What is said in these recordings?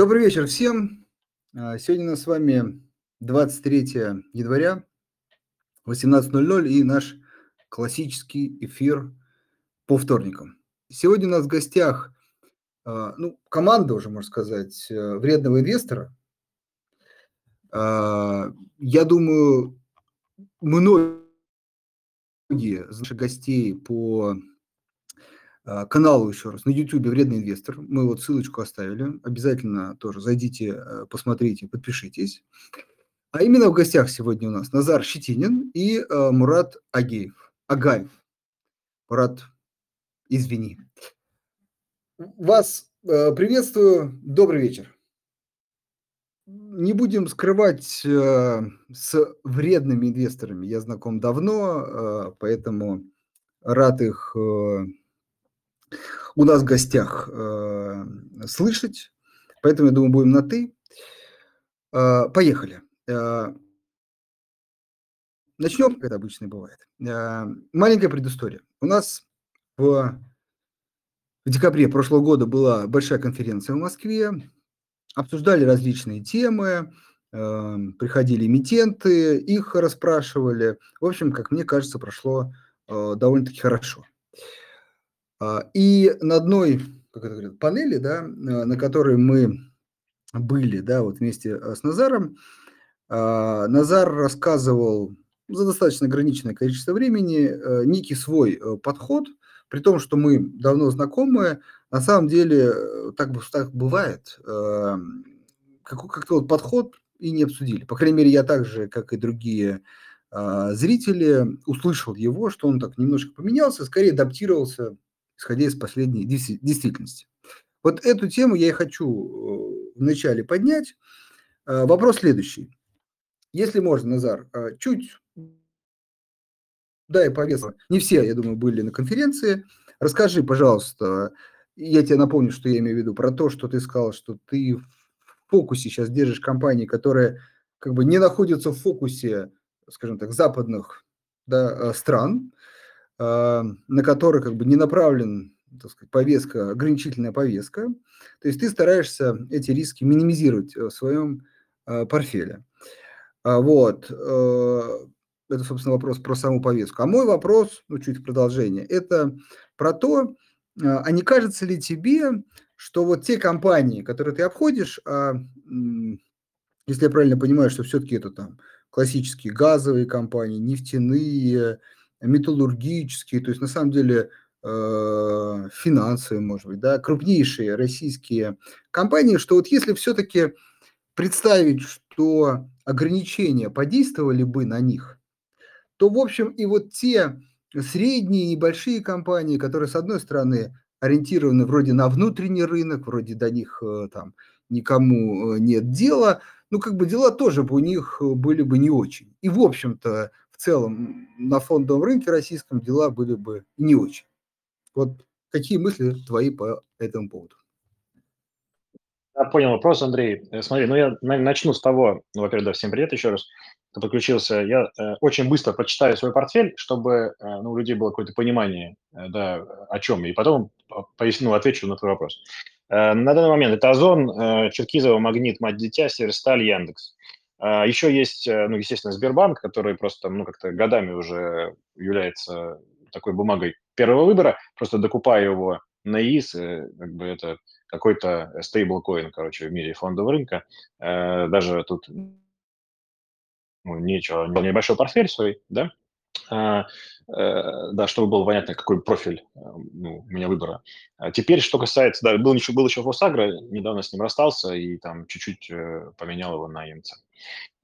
Добрый вечер всем. А, сегодня у нас с вами 23 января, 18.00 и наш классический эфир по вторникам. Сегодня у нас в гостях а, ну, команда, уже можно сказать, э, вредного инвестора. А, я думаю, многие из наших гостей по каналу еще раз на YouTube «Вредный инвестор». Мы вот ссылочку оставили. Обязательно тоже зайдите, э, посмотрите, подпишитесь. А именно в гостях сегодня у нас Назар Щетинин и э, Мурат Агеев. Агаев. Мурат, извини. Вас э, приветствую. Добрый вечер. Не будем скрывать, с вредными инвесторами я знаком давно, поэтому рад их у нас в гостях э, слышать. Поэтому, я думаю, будем на «ты». Э, поехали. Э, начнем, как это обычно бывает. Э, маленькая предыстория. У нас в, в декабре прошлого года была большая конференция в Москве. Обсуждали различные темы, э, приходили эмитенты, их расспрашивали. В общем, как мне кажется, прошло э, довольно-таки хорошо. А, и на одной как это говорят, панели, да, на которой мы были, да, вот вместе э, с Назаром, а, Назар рассказывал за достаточно ограниченное количество времени э, некий свой э, подход, при том, что мы давно знакомы, на самом деле так, так бывает, как-то вот подход и не обсудили. По крайней мере, я так же, как и другие а, зрители, услышал его, что он так немножко поменялся, скорее адаптировался исходя из последней действительности. Вот эту тему я и хочу э, вначале поднять. Э, вопрос следующий. Если можно, Назар, э, чуть дай повестку. Не все, я думаю, были на конференции. Расскажи, пожалуйста, я тебе напомню, что я имею в виду, про то, что ты сказал, что ты в фокусе сейчас держишь компании, которые как бы не находятся в фокусе, скажем так, западных да, стран, а, на который как бы не направлен так сказать, повестка, ограничительная повестка. То есть ты стараешься эти риски минимизировать в своем а, портфеле. А, вот. Это, собственно, вопрос про саму повестку. А мой вопрос, ну, чуть в продолжение, это про то, а не кажется ли тебе, что вот те компании, которые ты обходишь, а, если я правильно понимаю, что все-таки это там классические газовые компании, нефтяные, металлургические, то есть на самом деле э, финансовые, может быть, да, крупнейшие российские компании, что вот если все-таки представить, что ограничения подействовали бы на них, то, в общем, и вот те средние и большие компании, которые, с одной стороны, ориентированы вроде на внутренний рынок, вроде до них э, там никому э, нет дела, ну, как бы дела тоже бы у них были бы не очень. И, в общем-то, целом на фондовом рынке российском дела были бы не очень. Вот какие мысли твои по этому поводу? Я понял вопрос, Андрей. Э, смотри, ну я начну с того, ну, во-первых, да, всем привет еще раз, кто подключился. Я э, очень быстро прочитаю свой портфель, чтобы э, ну, у людей было какое-то понимание, э, да, о чем, и потом поясню, отвечу на твой вопрос. Э, на данный момент это Озон, э, Черкизово, Магнит, Мать Дитя, Северсталь, Яндекс. А, Еще есть, э, ну, естественно, Сбербанк, который просто, ну, как-то годами уже является такой бумагой первого выбора. Просто докупая его на ИИС, э, как бы это какой-то стейблкоин, короче, в мире фондового рынка. Э, даже тут ну, нечего, небольшой портфель свой, да, а, да, чтобы было понятно, какой профиль ну, у меня выбора. А теперь, что касается, да, был еще, был еще Фосагра, недавно с ним расстался и там чуть-чуть поменял его на ЕМЦ.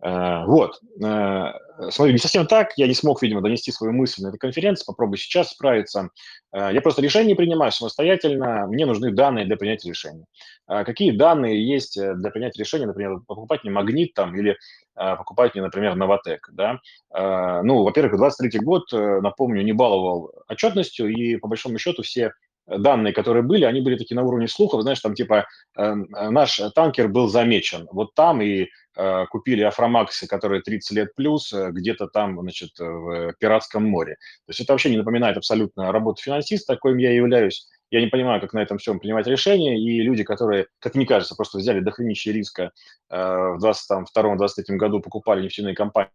Э, вот. Э, смотри, не совсем так. Я не смог, видимо, донести свою мысль на этой конференции. Попробую сейчас справиться. Э, я просто решение принимаю самостоятельно. Мне нужны данные для принятия решения. Какие данные есть для принятия решения, например, покупать мне магнит там или покупать мне, например, Новотек, да? Ну, во-первых, 23 год, напомню, не баловал отчетностью, и по большому счету все данные, которые были, они были такие на уровне слухов, знаешь, там типа э, наш танкер был замечен вот там и э, купили Афромаксы, которые 30 лет плюс, э, где-то там, значит, в Пиратском море. То есть это вообще не напоминает абсолютно работу финансиста, коим я являюсь. Я не понимаю, как на этом всем принимать решения, и люди, которые, как мне кажется, просто взяли дохренища риска э, в 2022-2023 году, покупали нефтяные компании,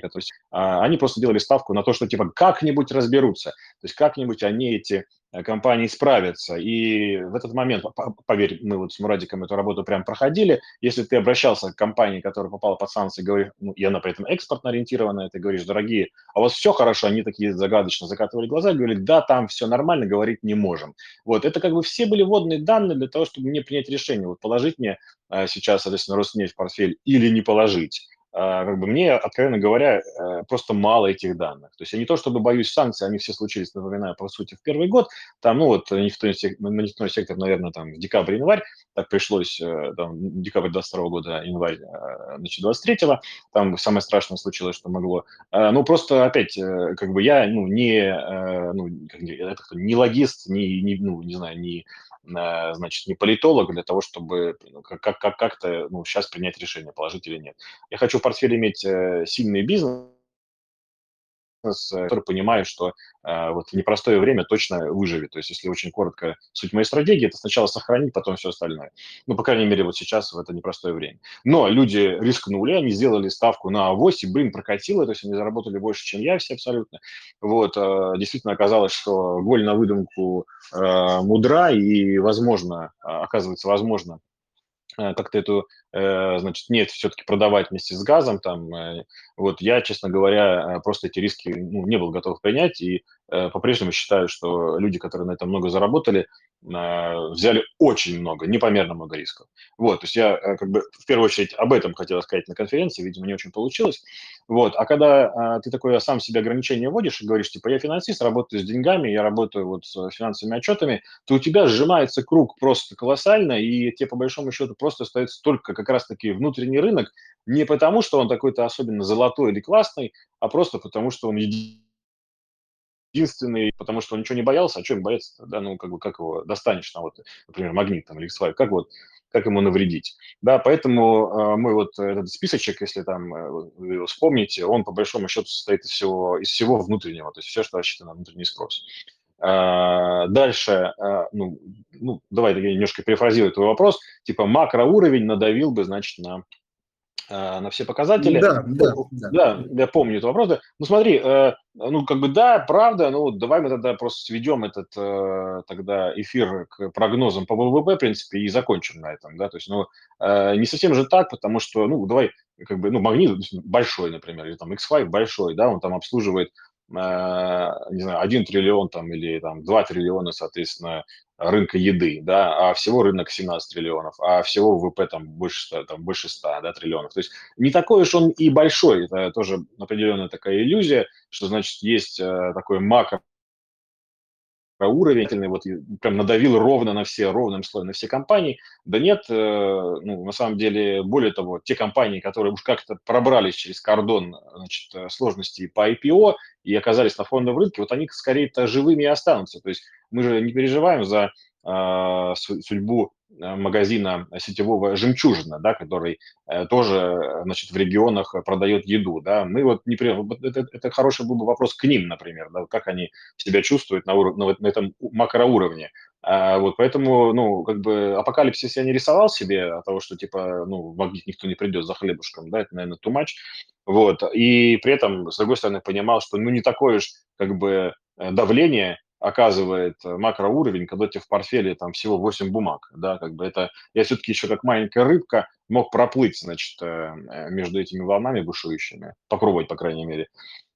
которые, а, они просто делали ставку на то, что типа как-нибудь разберутся, то есть как-нибудь они эти Э, компании справятся. И в этот момент, поверь, мы вот с Мурадиком эту работу прям проходили, если ты обращался к компании, которая попала под санкции, говоришь, ну, и она при этом экспортно ориентированная, ты говоришь, дорогие, а у вас все хорошо, они такие загадочно закатывали глаза, говорили, да, там все нормально, говорить не можем. Вот, это как бы все были водные данные для того, чтобы мне принять решение, вот положить мне э, сейчас, соответственно, Роснефть в портфель или не положить. А, как бы мне, откровенно говоря, э, просто мало этих данных. То есть я не то чтобы боюсь санкций, они все случились, напоминаю, по сути, в первый год. Там, ну вот, нефтяной, нефтяной сектор, наверное, там в декабре-январь, так пришлось, э, там, декабрь 22 года, январь, э, значит, 23-го, там самое страшное случилось, что могло. Ну, просто, опять, как бы я, ну, не, ну, как, это кто, не логист, не, не, ну, не знаю, не значит, не политолог для того, чтобы ну, как- как- как-то ну, сейчас принять решение, положить или нет. Я хочу в портфеле иметь э, сильный бизнес, который понимает, что э, вот в непростое время точно выживет. То есть, если очень коротко суть моей стратегии, это сначала сохранить, потом все остальное. Ну, по крайней мере, вот сейчас в это непростое время. Но люди рискнули, они сделали ставку на авось, и, блин, прокатило, то есть они заработали больше, чем я все абсолютно. Вот, э, действительно оказалось, что голь на выдумку э, мудра, и, возможно, оказывается, возможно, Э, как-то эту, э, значит, нефть все-таки продавать вместе с газом, там, э, вот я, честно говоря, просто эти риски ну, не был готов принять, и по-прежнему считаю, что люди, которые на этом много заработали, взяли очень много, непомерно много рисков. Вот, то есть я как бы в первую очередь об этом хотел сказать на конференции, видимо, не очень получилось. Вот, а когда ты такое сам себе ограничение вводишь и говоришь, типа, я финансист, работаю с деньгами, я работаю вот с финансовыми отчетами, то у тебя сжимается круг просто колоссально, и тебе по большому счету просто остается только как раз-таки внутренний рынок, не потому, что он такой-то особенно золотой или классный, а просто потому, что он единственный, потому что он ничего не боялся, а им бояться Да, ну, как бы, как его достанешь, там, вот, например, магнит там, или x как вот, как ему навредить. Да, поэтому э, мой вот этот списочек, если там э, вы его вспомните, он по большому счету состоит из всего, из всего внутреннего, то есть все, что рассчитано на внутренний спрос. А, дальше, а, ну, ну, давай я немножко перефразирую твой вопрос, типа макроуровень надавил бы, значит, на, а, на все показатели. Да, да, да. Да, я помню этот вопрос. Ну, смотри, э, ну, как бы, да, правда, ну, давай мы тогда просто сведем этот э, тогда эфир к прогнозам по ВВП, в принципе, и закончим на этом, да, то есть, ну, э, не совсем же так, потому что, ну, давай, как бы, ну, магнит большой, например, или там X5 большой, да, он там обслуживает не знаю, 1 триллион там или там 2 триллиона, соответственно, рынка еды, да, а всего рынок 17 триллионов, а всего ВВП там больше 100, там больше 100 да, триллионов. То есть не такой уж он и большой, это тоже определенная такая иллюзия, что, значит, есть э, такой макро уровень, вот прям надавил ровно на все, ровным слоем на все компании. Да нет, э, ну, на самом деле, более того, те компании, которые уж как-то пробрались через кордон значит, э, сложностей по IPO и оказались на фондовом рынке, вот они скорее-то живыми и останутся. То есть мы же не переживаем за судьбу Э, магазина сетевого «Жемчужина», да, который э, тоже, значит, в регионах продает еду, да, мы вот, не, это, это хороший был бы вопрос к ним, например, да, как они себя чувствуют на, уровне, на, на этом макроуровне, а, вот, поэтому, ну, как бы апокалипсис я не рисовал себе от того, что, типа, ну, в магнит никто не придет за хлебушком, да, это, наверное, too much, вот, и при этом, с другой стороны, понимал, что, ну, не такое уж, как бы, э, давление оказывает э, макроуровень, когда у тебя в портфеле там всего 8 бумаг, да, как бы это, я все-таки еще как маленькая рыбка мог проплыть, значит, э, э, между этими волнами бушующими, попробовать, по крайней мере.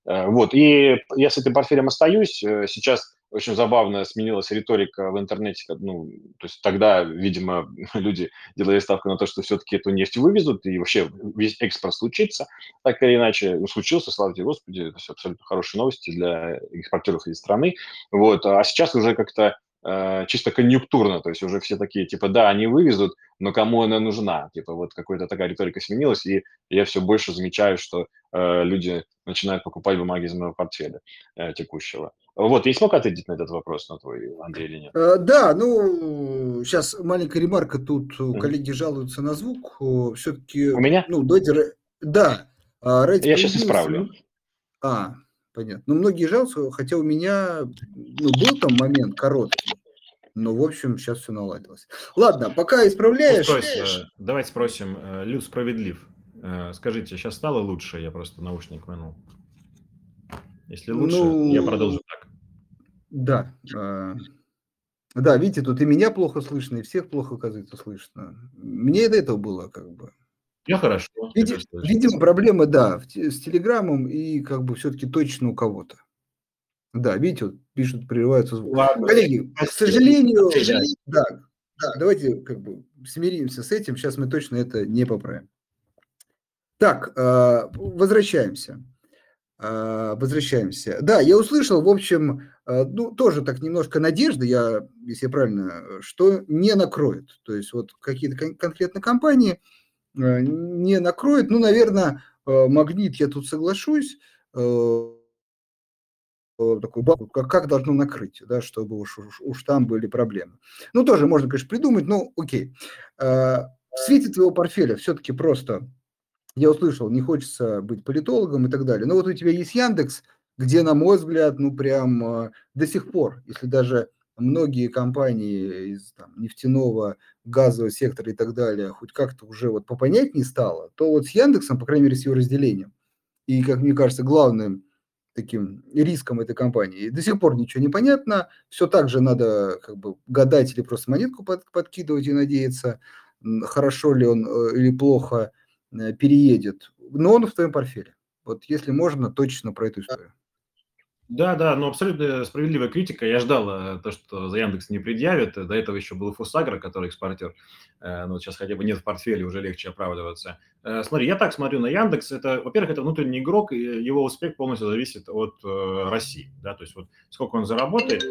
Вот, и я с этим портфелем остаюсь, сейчас очень забавно сменилась риторика в интернете. Ну, то есть тогда, видимо, люди делали ставку на то, что все-таки эту нефть вывезут, и вообще весь экспорт случится. Так или иначе, ну, случился, слава тебе Господи, это все абсолютно хорошие новости для экспортеров из страны. Вот. А сейчас уже как-то э, чисто конъюнктурно, то есть уже все такие, типа, да, они вывезут, но кому она нужна? Типа вот какая-то такая риторика сменилась, и я все больше замечаю, что э, люди начинают покупать бумаги из моего портфеля э, текущего. Вот, я смог ответить на этот вопрос, на твой, Андрей, или нет? Э, да, ну, сейчас маленькая ремарка, тут коллеги жалуются на звук, все-таки... У меня? Ну, давайте, да. А, я сейчас исправлю. А, понятно. Но многие жалуются, хотя у меня ну, был там момент короткий, но, в общем, сейчас все наладилось. Ладно, пока исправляешь... Ну, спрось, давайте спросим, Лю справедлив. Скажите, сейчас стало лучше? Я просто наушник вынул. Если лучше, ну, я продолжу так. Да. Э, да, видите, тут и меня плохо слышно, и всех плохо, оказывается, слышно. Мне до этого было как бы. Я хорошо. Види, видимо, проблема, да, с Телеграмом и как бы все-таки точно у кого-то. Да, видите, вот пишут, прерываются звук. Ладно. Коллеги, к сожалению, к сожалению да, да, давайте как бы смиримся с этим, сейчас мы точно это не поправим. Так, э, возвращаемся. А, возвращаемся. Да, я услышал, в общем, а, ну, тоже так немножко надежды, я, если я правильно, что не накроет. То есть вот какие-то кон- конкретно компании а, не накроет. Ну, наверное, магнит, я тут соглашусь, такой как, как должно накрыть, да, чтобы уж, уж, уж там были проблемы. Ну, тоже можно, конечно, придумать, но окей. В свете твоего портфеля все-таки просто я услышал, не хочется быть политологом и так далее. Но вот у тебя есть Яндекс, где, на мой взгляд, ну прям э, до сих пор, если даже многие компании из там, нефтяного, газового сектора и так далее хоть как-то уже вот попонять не стало, то вот с Яндексом, по крайней мере, с его разделением, и, как мне кажется, главным таким риском этой компании, до сих пор ничего не понятно, все так же надо как бы гадать или просто монетку под, подкидывать и надеяться, хорошо ли он э, или плохо – Э, переедет, но он в твоем портфеле. Вот если можно, точно про эту историю. Да, да, но абсолютно справедливая критика. Я ждал э, то, что за Яндекс не предъявит. До этого еще был Фусагра, который экспортер. Э, но сейчас хотя бы нет в портфеле, уже легче оправдываться. Смотри, я так смотрю на Яндекс. Это, во-первых, это внутренний игрок, и его успех полностью зависит от России. Да? То есть вот сколько он заработает,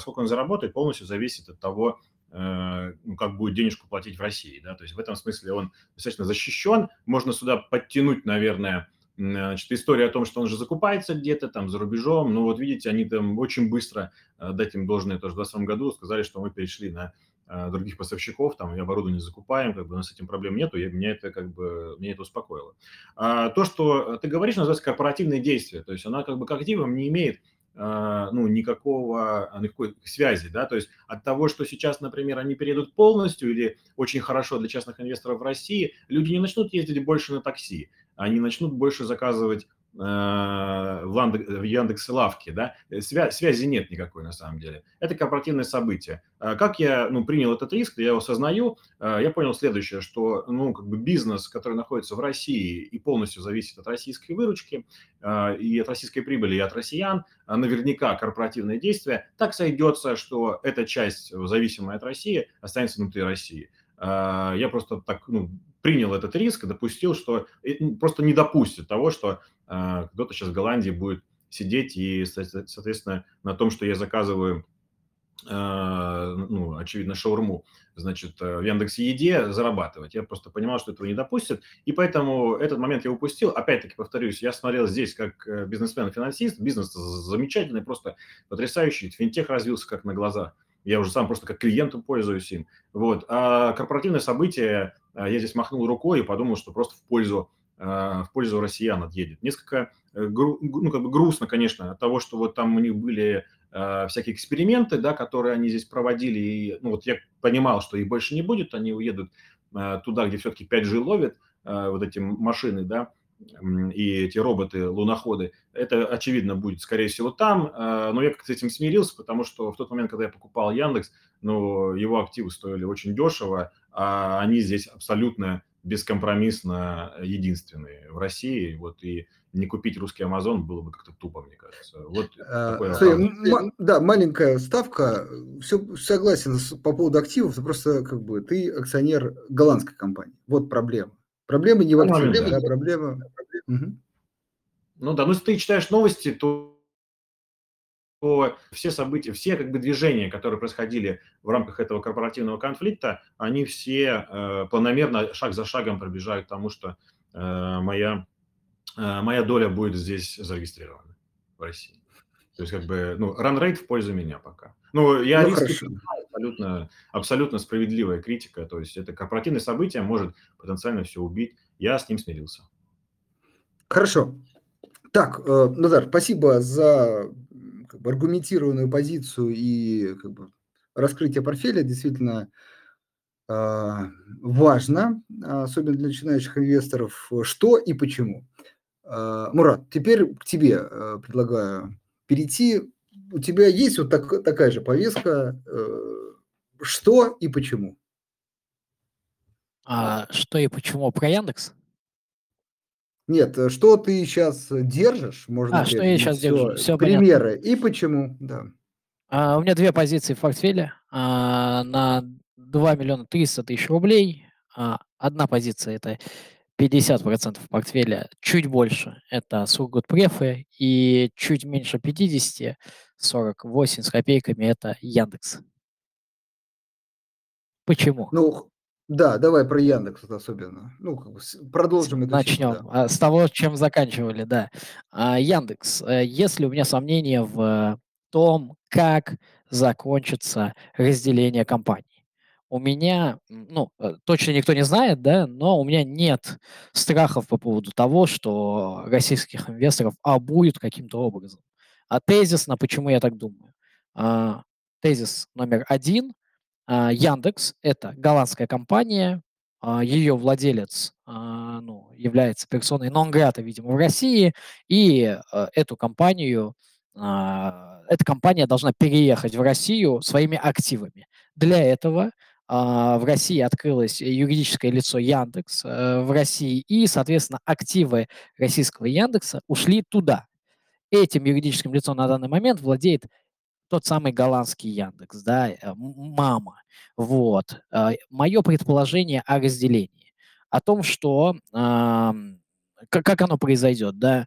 сколько он заработает, полностью зависит от того, Э, ну, как будет денежку платить в России. Да? То есть в этом смысле он достаточно защищен. Можно сюда подтянуть, наверное, значит, история о том, что он же закупается где-то там за рубежом. Ну вот видите, они там очень быстро, э, дать им должное тоже в 2020 году, сказали, что мы перешли на э, других поставщиков, там, и оборудование закупаем, как бы у нас с этим проблем нету, и меня это как бы, меня это успокоило. А то, что ты говоришь, называется корпоративные действия, то есть она как бы к активам не имеет ну, никакого, а, никакой связи, да, то есть от того, что сейчас, например, они перейдут полностью или очень хорошо для частных инвесторов в России, люди не начнут ездить больше на такси, они начнут больше заказывать Э, в Яндекс Лавке, да, э, Свя связи нет никакой на самом деле. Это корпоративное событие. А как я ну, принял этот риск, я его осознаю, э, я понял следующее, что ну, как бы бизнес, который находится в России и полностью зависит от российской выручки и от российской прибыли, и от россиян, наверняка корпоративное действие, так сойдется, что эта часть, зависимая от России, останется внутри России. Я просто так ну, принял этот риск и допустил, что просто не допустит того, что э, кто-то сейчас в Голландии будет сидеть и, соответственно, на том, что я заказываю, э, ну, очевидно, шаурму, значит, э, в Яндексе Еде зарабатывать. Я просто понимал, что этого не допустят, и поэтому этот момент я упустил. Опять-таки, повторюсь, я смотрел здесь как бизнесмен-финансист, бизнес замечательный, просто потрясающий, финтех развился как на глазах. Я уже сам просто как клиентом пользуюсь им. Вот. А корпоративное событие я здесь махнул рукой и подумал, что просто в пользу, а, в пользу россиян отъедет. Несколько э, ну, как бы грустно, конечно, от того, что вот там у них были а, всякие эксперименты, да, которые они здесь проводили, и ну, вот я понимал, что их больше не будет, они уедут туда, где все-таки 5G ловят вот эти машины, да, и эти роботы-луноходы, это, очевидно, будет, скорее всего, там. Но я как-то с этим смирился, потому что в тот момент, когда я покупал Яндекс, ну, его активы стоили очень дешево, а они здесь абсолютно бескомпромиссно единственные в России. Вот и не купить русский Амазон было бы как-то тупо, мне кажется. Вот а, Смотри, да, маленькая ставка. Все согласен по поводу активов. Просто как бы ты акционер голландской компании. Вот проблема. Проблема не в активах, да, проблема. Угу. Ну да, ну если ты читаешь новости, то что все события, все как бы движения, которые происходили в рамках этого корпоративного конфликта, они все э, планомерно, шаг за шагом пробежают к тому, что э, моя, э, моя доля будет здесь зарегистрирована в России. То есть как бы, ну, ран-рейт в пользу меня пока. Ну, я ну, риски абсолютно, абсолютно справедливая критика. То есть это корпоративное событие может потенциально все убить. Я с ним смирился. Хорошо. Так, э, Назар, спасибо за как бы аргументированную позицию и как бы раскрытие портфеля. Действительно, а, важно, особенно для начинающих инвесторов, что и почему. А, Мурат, теперь к тебе э, предлагаю перейти. У тебя есть вот так, такая же повестка, э, что и почему? А, что и почему про Яндекс? Нет, э, что ты сейчас держишь, можно А, что я сейчас держу, все примеры понятно. и почему, да. А, у меня две позиции в портфеле а, на 2 миллиона 300 тысяч рублей. А, одна позиция – это 50% портфеля, чуть больше – это Сургутпрефы, и чуть меньше 50, 48 с копейками – это Яндекс. Почему? Ну, да, давай про Яндекс особенно. Ну, как бы продолжим эту Начнем тему, да. А, с того, чем заканчивали, да. А, Яндекс. Э, если у меня сомнения в том, как закончится разделение компаний. У меня, ну, э, точно никто не знает, да, но у меня нет страхов по поводу того, что российских инвесторов обуют каким-то образом. А тезисно, почему я так думаю? А, тезис номер один – Яндекс – это голландская компания, а, ее владелец а, ну, является персоной нон-грата, видимо, в России, и эту компанию, эта компания должна переехать в Россию своими активами. Для этого в России открылось юридическое лицо Яндекс э, в России, и, соответственно, активы российского Яндекса ушли туда. Этим юридическим лицом на данный момент владеет тот самый голландский Яндекс, да, э, мама. Вот. А, Мое предположение о разделении, о том, что как, оно произойдет, да,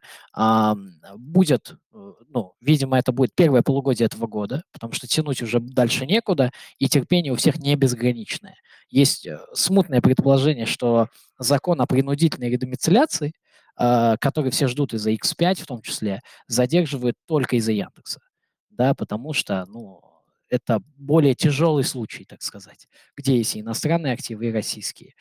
будет, э, ну, видимо, это будет первое полугодие этого года, потому что тянуть уже дальше некуда, и терпение у всех не безграничное. Есть э, смутное предположение, что закон о принудительной редомицеляции, который все ждут из-за X5 в том числе, задерживают только из-за Яндекса да, потому что, ну, это более тяжелый случай, так сказать, где есть иностранные активы, и российские.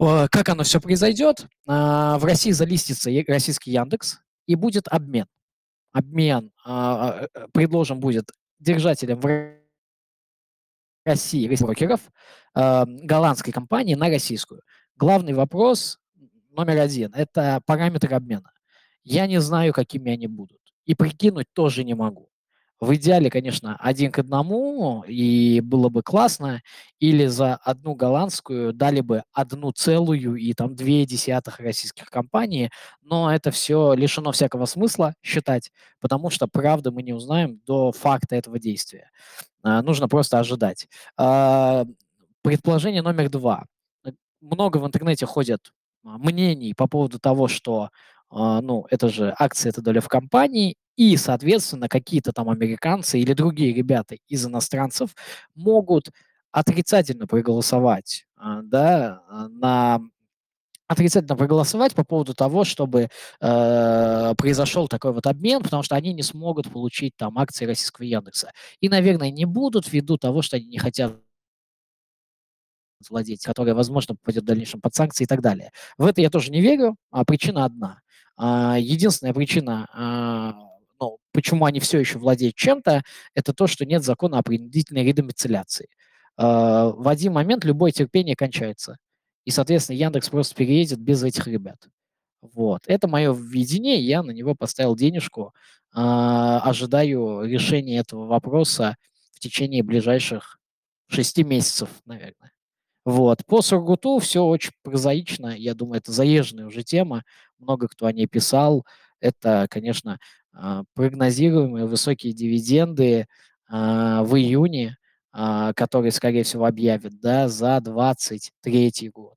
Как оно все произойдет? А, в России залистится российский Яндекс, и будет обмен. Обмен а, а, предложен будет держателям в России брокеров голландской компании на российскую. Главный вопрос номер один – это параметры обмена. Я не знаю, какими они будут. И прикинуть тоже не могу. В идеале, конечно, один к одному, и было бы классно, или за одну голландскую дали бы одну целую и там две десятых российских компаний, но это все лишено всякого смысла считать, потому что правда мы не узнаем до факта этого действия. А, нужно просто ожидать. А, предположение номер два. Много в интернете ходят а, мнений по поводу того, что ну, это же акции, это доля в компании, и, соответственно, какие-то там американцы или другие ребята из иностранцев могут отрицательно проголосовать, а, да, а, на отрицательно проголосовать по поводу того, чтобы э, произошел такой вот обмен, потому что они не смогут получить там акции российского Яндекса. И, наверное, не будут ввиду того, что они не хотят владеть, которая, возможно, попадет в дальнейшем под санкции и так далее. В это я тоже не верю, а причина одна. А, единственная причина, а, ну, почему они все еще владеют чем-то, это то, что нет закона о принудительной редомицеляции. А, в один момент любое терпение кончается. И, соответственно, Яндекс просто переедет без этих ребят. Вот. Это мое видение, я на него поставил денежку. Ожидаю решения этого вопроса в течение ближайших шести месяцев, наверное. Вот. По Сургуту все очень прозаично. Я думаю, это заезженная уже тема. Много кто о ней писал. Это, конечно, а, прогнозируемые высокие дивиденды а, в июне, а, которые, скорее всего, объявят да, за 2023 год.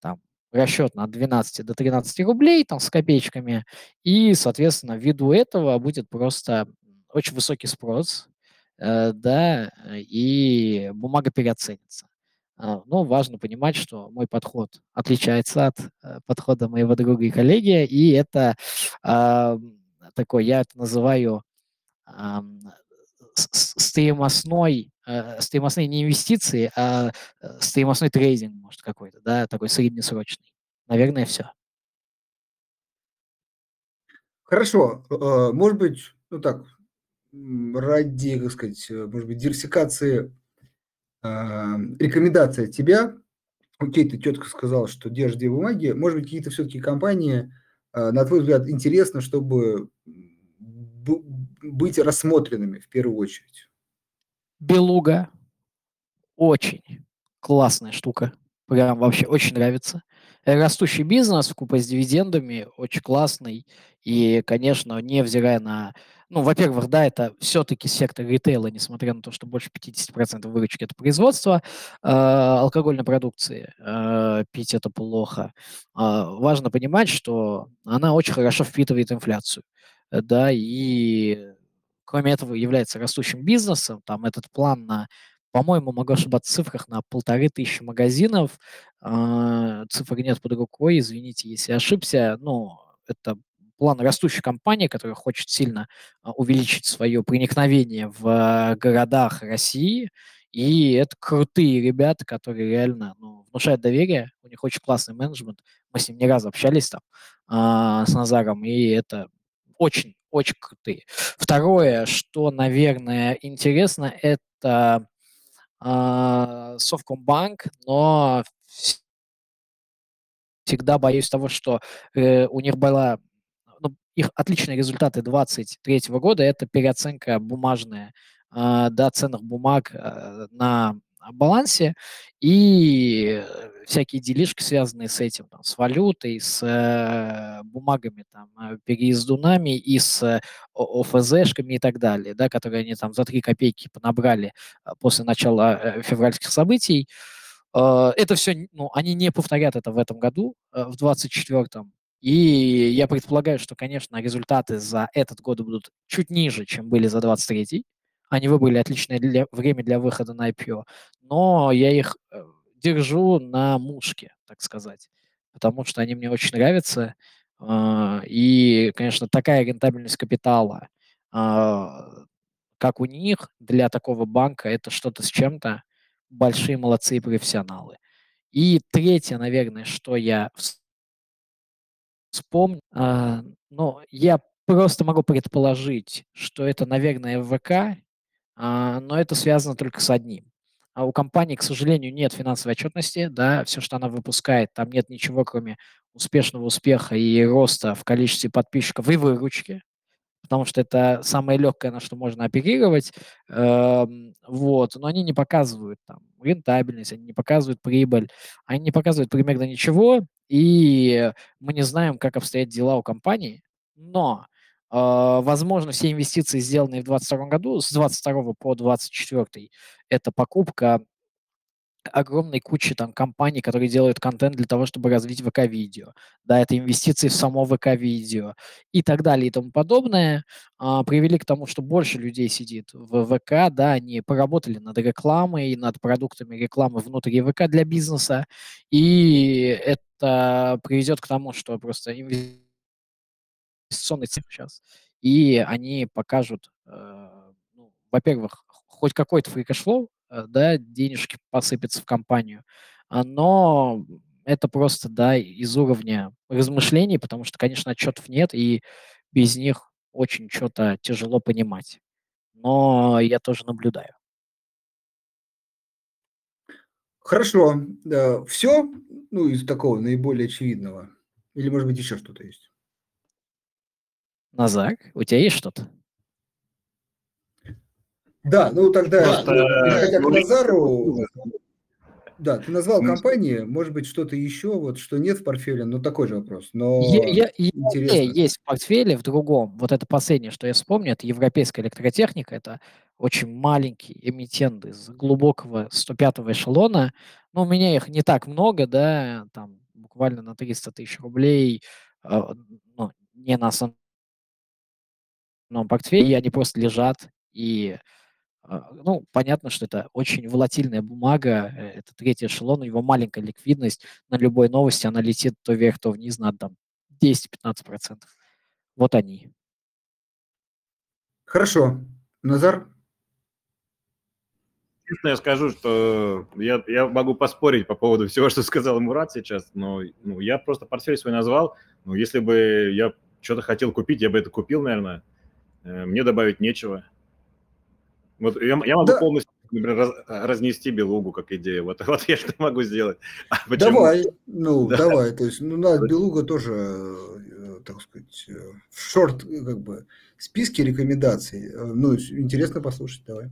Там расчет на 12 до 13 рублей там, с копеечками. И, соответственно, ввиду этого будет просто очень высокий спрос, э, да, и бумага переоценится. А, но важно понимать, что мой подход отличается от э, подхода моего друга и коллеги, и это такой, я это называю э, стоимостной, э, не инвестиции, а э, стоимостной трейдинг, может, какой-то, да, такой среднесрочный. Наверное, все. Хорошо. Э, может быть, ну так, ради, как сказать, э, может быть, диверсификации а, рекомендация тебя. Окей, ты четко сказал, что держишь две бумаги. Может быть, какие-то все-таки компании, на твой взгляд, интересно, чтобы быть рассмотренными в первую очередь? Белуга. Очень классная штука. Прям вообще очень нравится. Растущий бизнес в купе с дивидендами очень классный. И, конечно, невзирая на ну, во-первых, да, это все-таки сектор ритейла, несмотря на то, что больше 50% выручки это производство э, алкогольной продукции. Э, пить это плохо. Э, важно понимать, что она очень хорошо впитывает инфляцию. Да, и кроме этого является растущим бизнесом. Там этот план на, по-моему, могу ошибаться в цифрах, на полторы тысячи магазинов. Э, цифр нет под рукой, извините, если ошибся. Ну, это план растущей компании, которая хочет сильно а, увеличить свое проникновение в а, городах России. И это крутые ребята, которые реально ну, внушают доверие. У них очень классный менеджмент. Мы с ним не раз общались там а, с Назаром, и это очень, очень крутые. Второе, что, наверное, интересно, это э, Совкомбанк, но всегда боюсь того, что э, у них была их отличные результаты 2023 года – это переоценка бумажная, э, да, ценных бумаг э, на балансе и всякие делишки, связанные с этим, там, с валютой, с э, бумагами, там, э, переездунами и с э, ОФЗшками и так далее, да, которые они там за 3 копейки понабрали э, после начала э, февральских событий. Э, это все, ну, они не повторят это в этом году, э, в 24-м. И я предполагаю, что, конечно, результаты за этот год будут чуть ниже, чем были за 23-й. Они выбрали отличное для, время для выхода на IPO, но я их э, держу на мушке, так сказать, потому что они мне очень нравятся. Э, и, конечно, такая рентабельность капитала, э, как у них, для такого банка, это что-то с чем-то. Большие молодцы и профессионалы. И третье, наверное, что я вспомнить. А, но я просто могу предположить, что это, наверное, ВК, а, но это связано только с одним. А у компании, к сожалению, нет финансовой отчетности, да, все, что она выпускает, там нет ничего, кроме успешного успеха и роста в количестве подписчиков и выручки потому что это самое легкое, на что можно оперировать, э, вот, но они не показывают там рентабельность, они не показывают прибыль, они не показывают примерно ничего, и мы не знаем, как обстоят дела у компании, но, э, возможно, все инвестиции, сделанные в 2022 году, с 22 по 24, это покупка огромной кучи там компаний, которые делают контент для того, чтобы развить ВК-видео. Да, это инвестиции в само ВК-видео и так далее и тому подобное, а, привели к тому, что больше людей сидит в ВК, да, они поработали над рекламой, над продуктами рекламы внутри ВК для бизнеса, и это приведет к тому, что просто инвестиционный цикл сейчас, и они покажут, э, ну, во-первых, хоть какой-то free cash flow, Э, да, денежки посыпятся в компанию. А, но это просто, да, из уровня размышлений, потому что, конечно, отчетов нет, и без них очень что-то тяжело понимать. Но я тоже наблюдаю. Хорошо. Да, все, ну, из такого наиболее очевидного. Или, может быть, еще что-то есть? Назар, у тебя есть что-то? Да, ну тогда, Просто, переходя к ну, Назару, да, ты назвал компании, может быть, что-то еще, вот, что нет в портфеле, но такой же вопрос. Но я, я, интересно. есть в портфеле в другом. Вот это последнее, что я вспомню, это европейская электротехника. Это очень маленький эмитент из глубокого 105 эшелона. Но у меня их не так много, да, там буквально на 300 тысяч рублей, э, ну, не на основном портфеле, и они просто лежат, и ну, понятно, что это очень волатильная бумага, э, это третий эшелон, у него маленькая ликвидность, на любой новости она летит то вверх, то вниз на там 10-15%. Вот они. Хорошо. Назар? Честно я скажу, что я, я могу поспорить по поводу всего, что сказал Мурат сейчас, но ну, я просто портфель свой назвал. Ну, если бы я что-то хотел купить, я бы это купил, наверное. Э, мне добавить нечего. Вот я, я могу да. полностью, например, раз, разнести белугу как идею. Вот, вот я что могу сделать. А давай, ну, да. давай. То есть, ну, на белуга тоже, э, так сказать, в шорт, как бы, списке рекомендаций. Ну, интересно послушать, давай.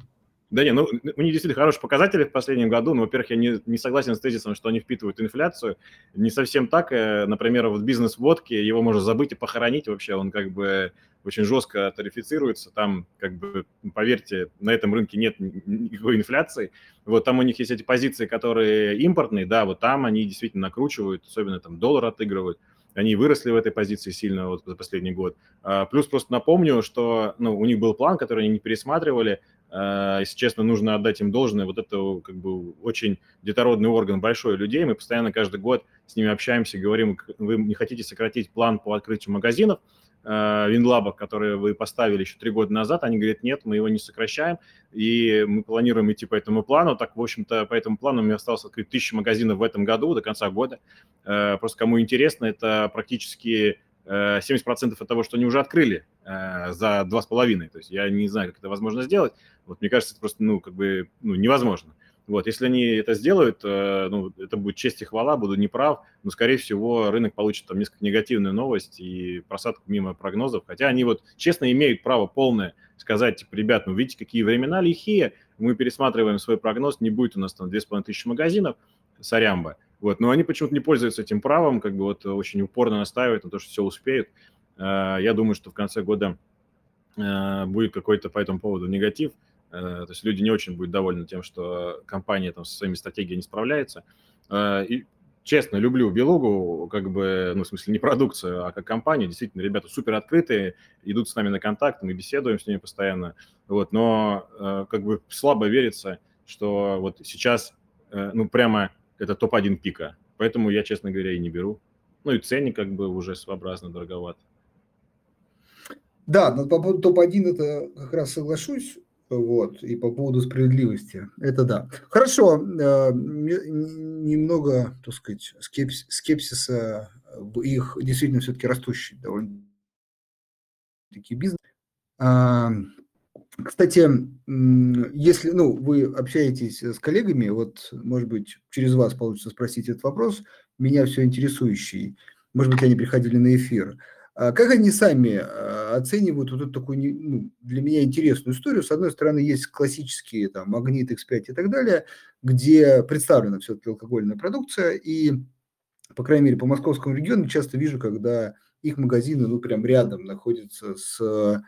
Да не, ну у них действительно хорошие показатели в последнем году, но, во-первых, я не, не согласен с тезисом, что они впитывают инфляцию. Не совсем так. Э, например, вот бизнес водки, его можно забыть и похоронить вообще, он как бы очень жестко тарифицируется, там, как бы, поверьте, на этом рынке нет никакой инфляции. Вот там у них есть эти позиции, которые импортные, да, вот там они действительно накручивают, особенно там доллар отыгрывают они выросли в этой позиции сильно вот за последний год. А, плюс просто напомню, что ну, у них был план, который они не пересматривали, Э, если честно, нужно отдать им должное. Вот это как бы очень детородный орган большой людей. Мы постоянно каждый год с ними общаемся, говорим, вы не хотите сократить план по открытию магазинов, Винлаба, которые вы поставили еще три года назад, они говорят, нет, мы его не сокращаем, и мы планируем идти по этому плану. Так, в общем-то, по этому плану мне осталось открыть тысячу магазинов в этом году, до конца года. Э, просто кому интересно, это практически 70% от того, что они уже открыли за два с половиной. То есть я не знаю, как это возможно сделать. Вот мне кажется, это просто, ну, как бы, ну, невозможно. Вот, если они это сделают, э, ну, это будет честь и хвала, буду неправ, но, скорее всего, рынок получит там несколько негативную новость и просадку мимо прогнозов, хотя они вот честно имеют право полное сказать, типа, ребят, ну, видите, какие времена лихие, мы пересматриваем свой прогноз, не будет у нас там 2500 магазинов, сорямба, вот, но они почему-то не пользуются этим правом, как бы вот очень упорно настаивают на то, что все успеют. Э, я думаю, что в конце года э, будет какой-то по этому поводу негатив, то есть люди не очень будут довольны тем, что компания там со своими стратегиями не справляется. Э, и честно, люблю Белугу, как бы, ну, в смысле, не продукцию, а как компанию. Действительно, ребята супер открытые, идут с нами на контакт, мы беседуем с ними постоянно. Вот, но э, как бы слабо верится, что вот сейчас, ну, прямо это топ-1 пика. Поэтому я, честно говоря, и не беру. Ну, и ценник как бы уже своеобразно дороговат. Да, но по поводу топ-1 это как раз соглашусь. Вот, и по поводу справедливости. Это да. Хорошо, э, немного, так сказать, скепс, скепсиса, их действительно все-таки растущий довольно таки бизнес. А, кстати, если ну, вы общаетесь с коллегами, вот, может быть, через вас получится спросить этот вопрос, меня все интересующий, может быть, они приходили на эфир – как они сами а, оценивают вот эту такую ну, для меня интересную историю? С одной стороны, есть классические там Магнит, X5 и так далее, где представлена все-таки алкогольная продукция, и, по крайней мере, по московскому региону часто вижу, когда их магазины, ну, прям рядом находятся с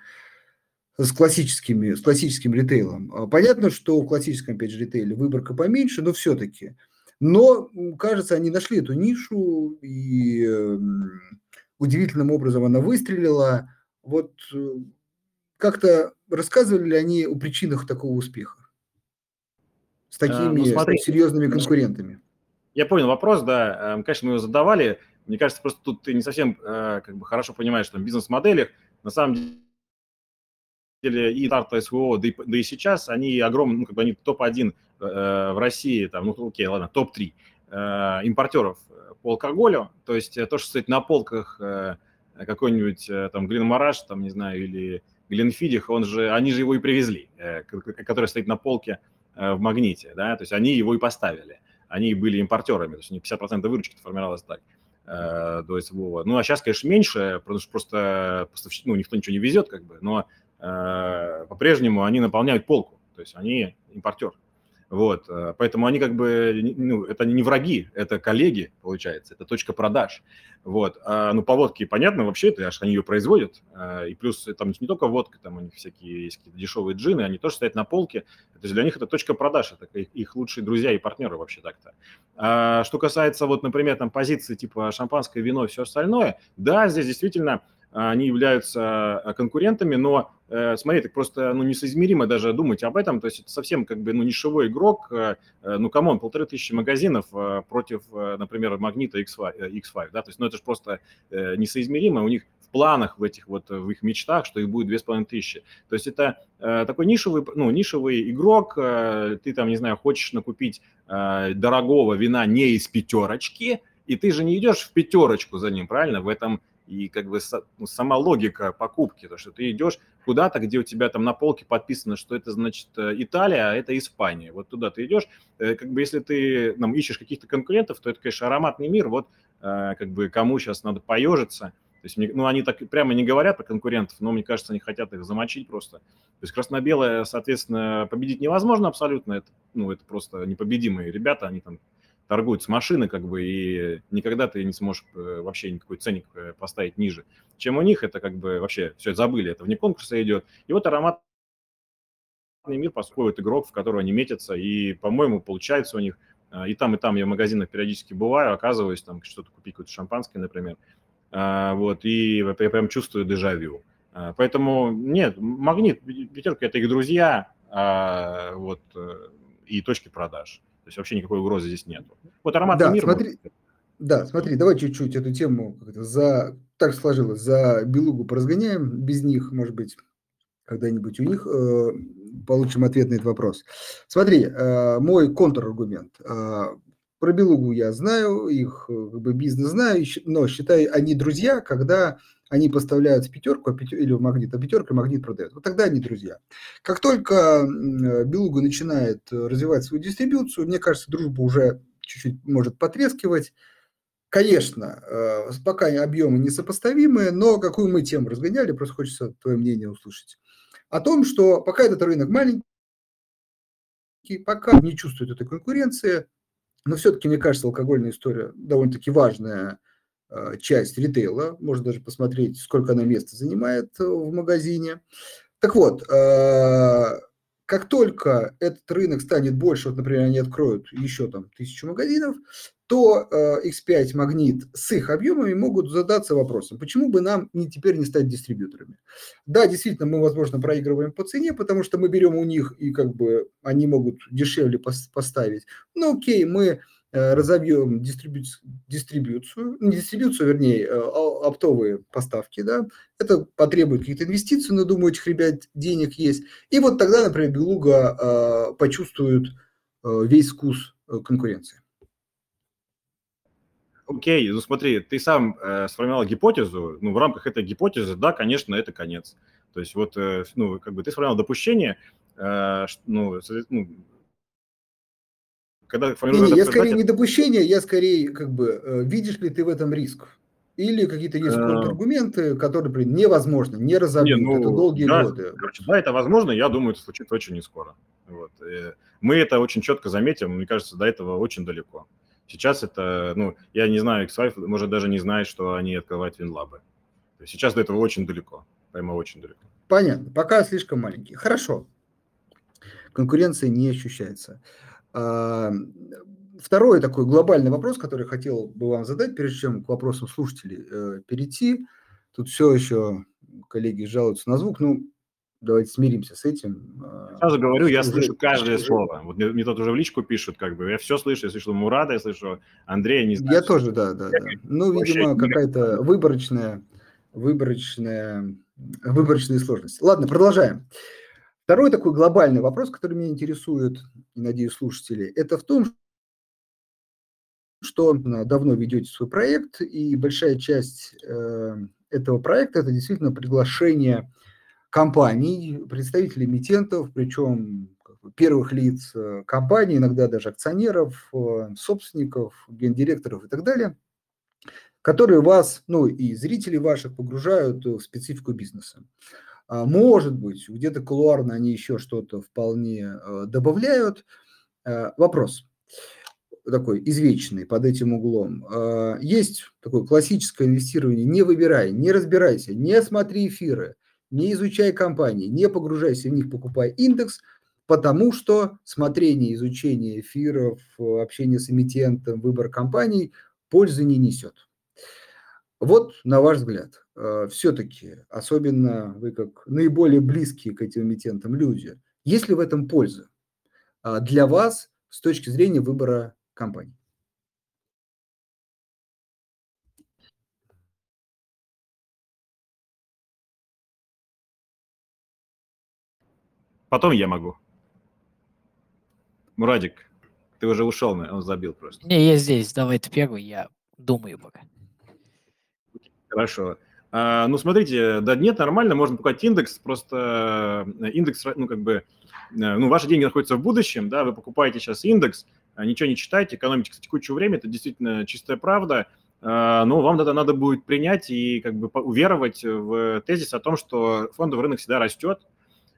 с классическими, с классическим ритейлом. А понятно, что в классическом, опять же, ритейле выборка поменьше, но все-таки. Но, кажется, они нашли эту нишу, и эм, удивительным образом она выстрелила. Вот э, как-то рассказывали ли они о причинах такого успеха? С э, такими ну, смотри, серьезными конкурентами. Я понял вопрос, да. Эм, конечно, мы его задавали. Мне кажется, просто тут ты не совсем э, как бы хорошо понимаешь, что в бизнес-моделях на самом деле и старта СВО, да и, да и сейчас они огромные, ну, как бы они топ-1 э, в России, там, ну, окей, ладно, топ-3 э, импортеров по алкоголю, то есть э, то, что стоит на полках э, какой-нибудь э, там Глинмараш, там, не знаю, или Гленфидих, он же, они же его и привезли, который стоит на полке в магните, да, то есть они его и поставили, они были импортерами, то есть у них 50% выручки формировалось так до СВО. Ну, а сейчас, конечно, меньше, потому что просто ну, никто ничего не везет, как бы, но по-прежнему они наполняют полку, то есть они импортер. Вот, э, поэтому они как бы, ну, это не враги, это коллеги, получается, это точка продаж. Вот, а, ну, по водке понятно вообще, это аж они ее производят, а, и плюс там не только водка, там у них всякие есть какие-то дешевые джины, они тоже стоят на полке, то есть для них это точка продаж, это их лучшие друзья и партнеры вообще так-то. А, что касается вот, например, там позиции типа шампанское, вино все остальное, да, здесь действительно они являются э, конкурентами, но э, смотри, так просто ну, несоизмеримо даже думать об этом, то есть это совсем как бы ну, нишевой игрок, э, ну, come on, полторы тысячи магазинов против, например, Магнита X5, X5 да, то есть ну, это же просто несоизмеримо, у них в планах в этих вот, в их мечтах, что их будет две с половиной тысячи. То есть это такой нишевый, ну, нишевый игрок, ты там, не знаю, хочешь накупить дорогого вина не из пятерочки, и ты же не идешь в пятерочку за ним, правильно? В этом и как бы ну, сама логика покупки, то, что ты идешь куда-то, где у тебя там на полке подписано, что это, значит, э, Италия, а это Испания. Вот туда ты идешь, э, как бы если ты там, ищешь каких-то конкурентов, то это, конечно, ароматный мир, вот э, как бы кому сейчас надо поежиться. То есть, ну, они так прямо не говорят про конкурентов, но мне кажется, они хотят их замочить просто. То есть красно-белое, соответственно, победить невозможно абсолютно. Это, ну, это просто непобедимые ребята, они там торгуют с машины, как бы, и никогда ты не сможешь э, вообще никакой ценник э, поставить ниже, чем у них. Это как бы вообще все забыли, это вне конкурса идет. И вот аромат мир построит игрок, в которого они метятся, и, по-моему, получается у них. А, и там, и там я в магазинах периодически бываю, оказываюсь, там что-то купить, какое-то шампанское, например. А, вот, и я прям чувствую дежавю. А, поэтому нет, магнит, пятерка – это их друзья, вот, э, и точки продаж. То есть вообще никакой угрозы здесь нет. Вот аромат да, мира... Смотри, да, смотри, давай чуть-чуть эту тему за так сложилось, за Белугу поразгоняем, без них, может быть, когда-нибудь у них э, получим ответ на этот вопрос. Смотри, э, мой контраргумент. Э, про Белугу я знаю, их как бы, бизнес знаю, но считаю, они друзья, когда они поставляют в пятерку а или в магнит, а пятерка магнит продает. Вот тогда они друзья. Как только Белуга начинает развивать свою дистрибуцию, мне кажется, дружба уже чуть-чуть может потрескивать. Конечно, э, пока объемы несопоставимые, но какую мы тему разгоняли, просто хочется твое мнение услышать. О том, что пока этот рынок маленький, пока не чувствует этой конкуренции, но все-таки, мне кажется, алкогольная история довольно-таки важная Э, часть ритейла, можно даже посмотреть, сколько она места занимает э, в магазине. Так вот, э, как только этот рынок станет больше, вот, например, они откроют еще там тысячу магазинов, то X5 Магнит с их объемами могут задаться вопросом, почему бы нам не, теперь не стать дистрибьюторами. Да, действительно, мы, возможно, проигрываем по цене, потому что мы берем у них, и как бы они могут дешевле поставить. Но окей, мы Э, разовьем дистрибуцию, дистрибуцию, не дистрибуцию, вернее, э, оптовые поставки, да, это потребует каких-то инвестиций, но, думаю, этих ребят денег есть. И вот тогда, например, Белуга э, почувствует весь вкус конкуренции. Окей, ну смотри, ты сам э, сформировал гипотезу, ну в рамках этой гипотезы, да, конечно, это конец. То есть вот, э, ну, как бы ты сформировал допущение, э, ну, ну когда формируешь... Не, не, я скорее не допущение, я скорее как бы, э, видишь ли ты в этом риск? Или какие-то есть аргументы, которые блин, невозможно, не разобьют, не, ну, это долгие да, годы. Короче, да, это возможно, я думаю, это случится очень не скоро. Вот. И мы это очень четко заметим, мне кажется, до этого очень далеко. Сейчас это, ну, я не знаю, x может даже не знает, что они открывают винлабы. Сейчас до этого очень далеко, прямо очень далеко. Понятно, пока слишком маленький. Хорошо. Конкуренция не ощущается. А, второй такой глобальный вопрос, который хотел бы вам задать, прежде чем к вопросам слушателей э, перейти. Тут все еще коллеги жалуются на звук. Ну, давайте смиримся с этим. А, Сразу говорю, я слышу каждое слово. Вот мне, мне тут уже в личку пишут, как бы, я все слышу, я слышу Мурада, я слышу Андрея, не знаю. Я тоже, да, да, да. Ну, видимо, какая-то выборочная, выборочная, выборочные сложности. Ладно, продолжаем. Второй такой глобальный вопрос, который меня интересует, и надеюсь, слушатели, это в том, что давно ведете свой проект, и большая часть э, этого проекта – это действительно приглашение компаний, представителей эмитентов, причем первых лиц э, компании, иногда даже акционеров, э, собственников, гендиректоров и так далее, которые вас, ну и зрителей ваших погружают в специфику бизнеса. А, может быть, где-то кулуарно они еще что-то вполне э, добавляют. Э, вопрос такой извечный под этим углом. Есть такое классическое инвестирование. Не выбирай, не разбирайся, не смотри эфиры, не изучай компании, не погружайся в них, покупай индекс, потому что смотрение, изучение эфиров, общение с эмитентом, выбор компаний пользы не несет. Вот, на ваш взгляд, э, все-таки, особенно вы как наиболее близкие к этим эмитентам люди, есть ли в этом польза а, для вас с точки зрения выбора компании? Потом я могу. Мурадик, ты уже ушел, он забил просто. Не, я здесь, давай ты первый, я думаю пока Хорошо. А, ну, смотрите, да нет, нормально, можно покупать индекс, просто э, индекс, ну, как бы, э, ну, ваши деньги находятся в будущем, да, вы покупаете сейчас индекс, а ничего не читаете, экономите, кстати, кучу времени, это действительно чистая правда, а, но вам тогда надо будет принять и как бы уверовать в тезис о том, что фондовый рынок всегда растет.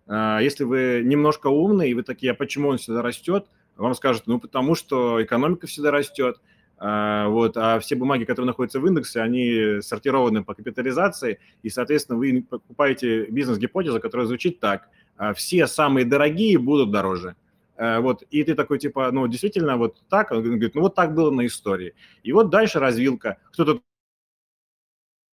А, если вы немножко умный, и вы такие, а почему он всегда растет, вам скажут, ну, потому что экономика всегда растет, а, вот, а все бумаги, которые находятся в индексе, они сортированы по капитализации, и, соответственно, вы покупаете бизнес-гипотезу, которая звучит так. Все самые дорогие будут дороже. Вот, и ты такой, типа, ну, действительно, вот так? Он говорит, ну, вот так было на истории. И вот дальше развилка. Кто-то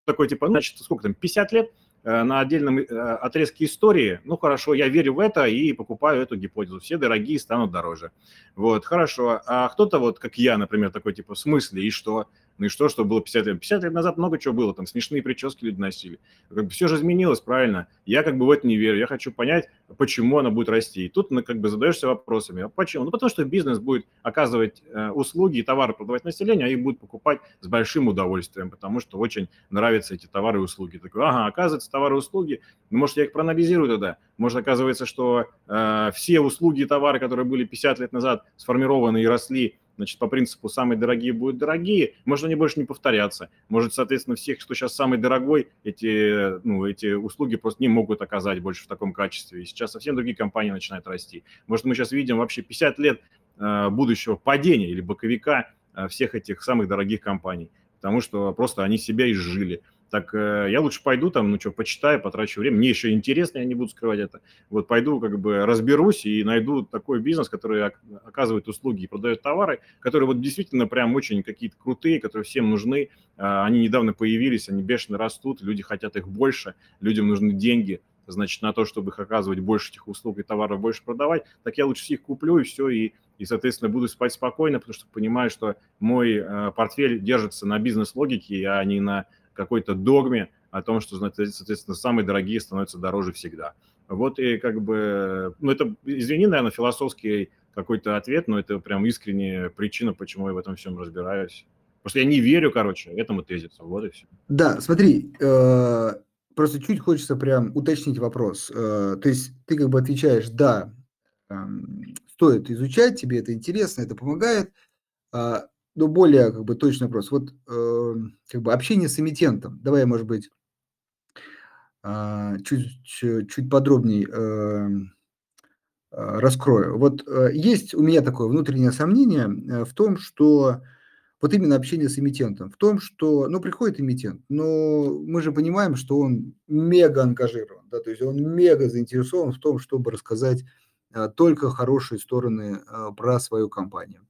такой, типа, ну, значит, сколько там, 50 лет – на отдельном э, отрезке истории, ну хорошо, я верю в это и покупаю эту гипотезу. Все дорогие станут дороже. Вот, хорошо. А кто-то вот, как я, например, такой типа, в смысле, и что? Ну и что, что было 50 лет? 50 лет назад много чего было, там смешные прически люди носили. Как бы все же изменилось, правильно? Я как бы в это не верю. Я хочу понять, почему она будет расти. И тут ну, как бы задаешься вопросами. А почему? Ну потому что бизнес будет оказывать э, услуги и товары продавать населению, а их будут покупать с большим удовольствием, потому что очень нравятся эти товары и услуги. Такой, ага, оказывается, товары и услуги, ну, может, я их проанализирую тогда. Может, оказывается, что э, все услуги и товары, которые были 50 лет назад сформированы и росли, значит, по принципу самые дорогие будут дорогие, может, они больше не повторятся. Может, соответственно, всех, кто сейчас самый дорогой, эти, ну, эти услуги просто не могут оказать больше в таком качестве. И сейчас совсем другие компании начинают расти. Может, мы сейчас видим вообще 50 лет э, будущего падения или боковика э, всех этих самых дорогих компаний, потому что просто они себя изжили так э, я лучше пойду там, ну что, почитаю, потрачу время. Мне еще интересно, я не буду скрывать это. Вот пойду как бы разберусь и найду такой бизнес, который оказывает услуги и продает товары, которые вот действительно прям очень какие-то крутые, которые всем нужны. А, они недавно появились, они бешено растут, люди хотят их больше, людям нужны деньги, значит, на то, чтобы их оказывать больше этих услуг и товаров, больше продавать, так я лучше их куплю и все, и, и соответственно, буду спать спокойно, потому что понимаю, что мой э, портфель держится на бизнес-логике, а не на какой-то догме о том, что, соответственно, самые дорогие становятся дороже всегда. Вот и как бы, ну это, извини, наверное, философский какой-то ответ, но это прям искренняя причина, почему я в этом всем разбираюсь. Потому что я не верю, короче, этому тезису, вот и все. Да, смотри, э, просто чуть хочется прям уточнить вопрос. Э, то есть ты как бы отвечаешь, да, эм, стоит изучать, тебе это интересно, это помогает, а ну, более как бы точный вопрос. Вот э, как бы общение с эмитентом. Давай, может быть, э, чуть, чуть, подробнее э, э, раскрою. Вот э, есть у меня такое внутреннее сомнение э, в том, что вот именно общение с эмитентом, в том, что, ну, приходит эмитент, но мы же понимаем, что он мега ангажирован, да, то есть он мега заинтересован в том, чтобы рассказать э, только хорошие стороны э, про свою компанию.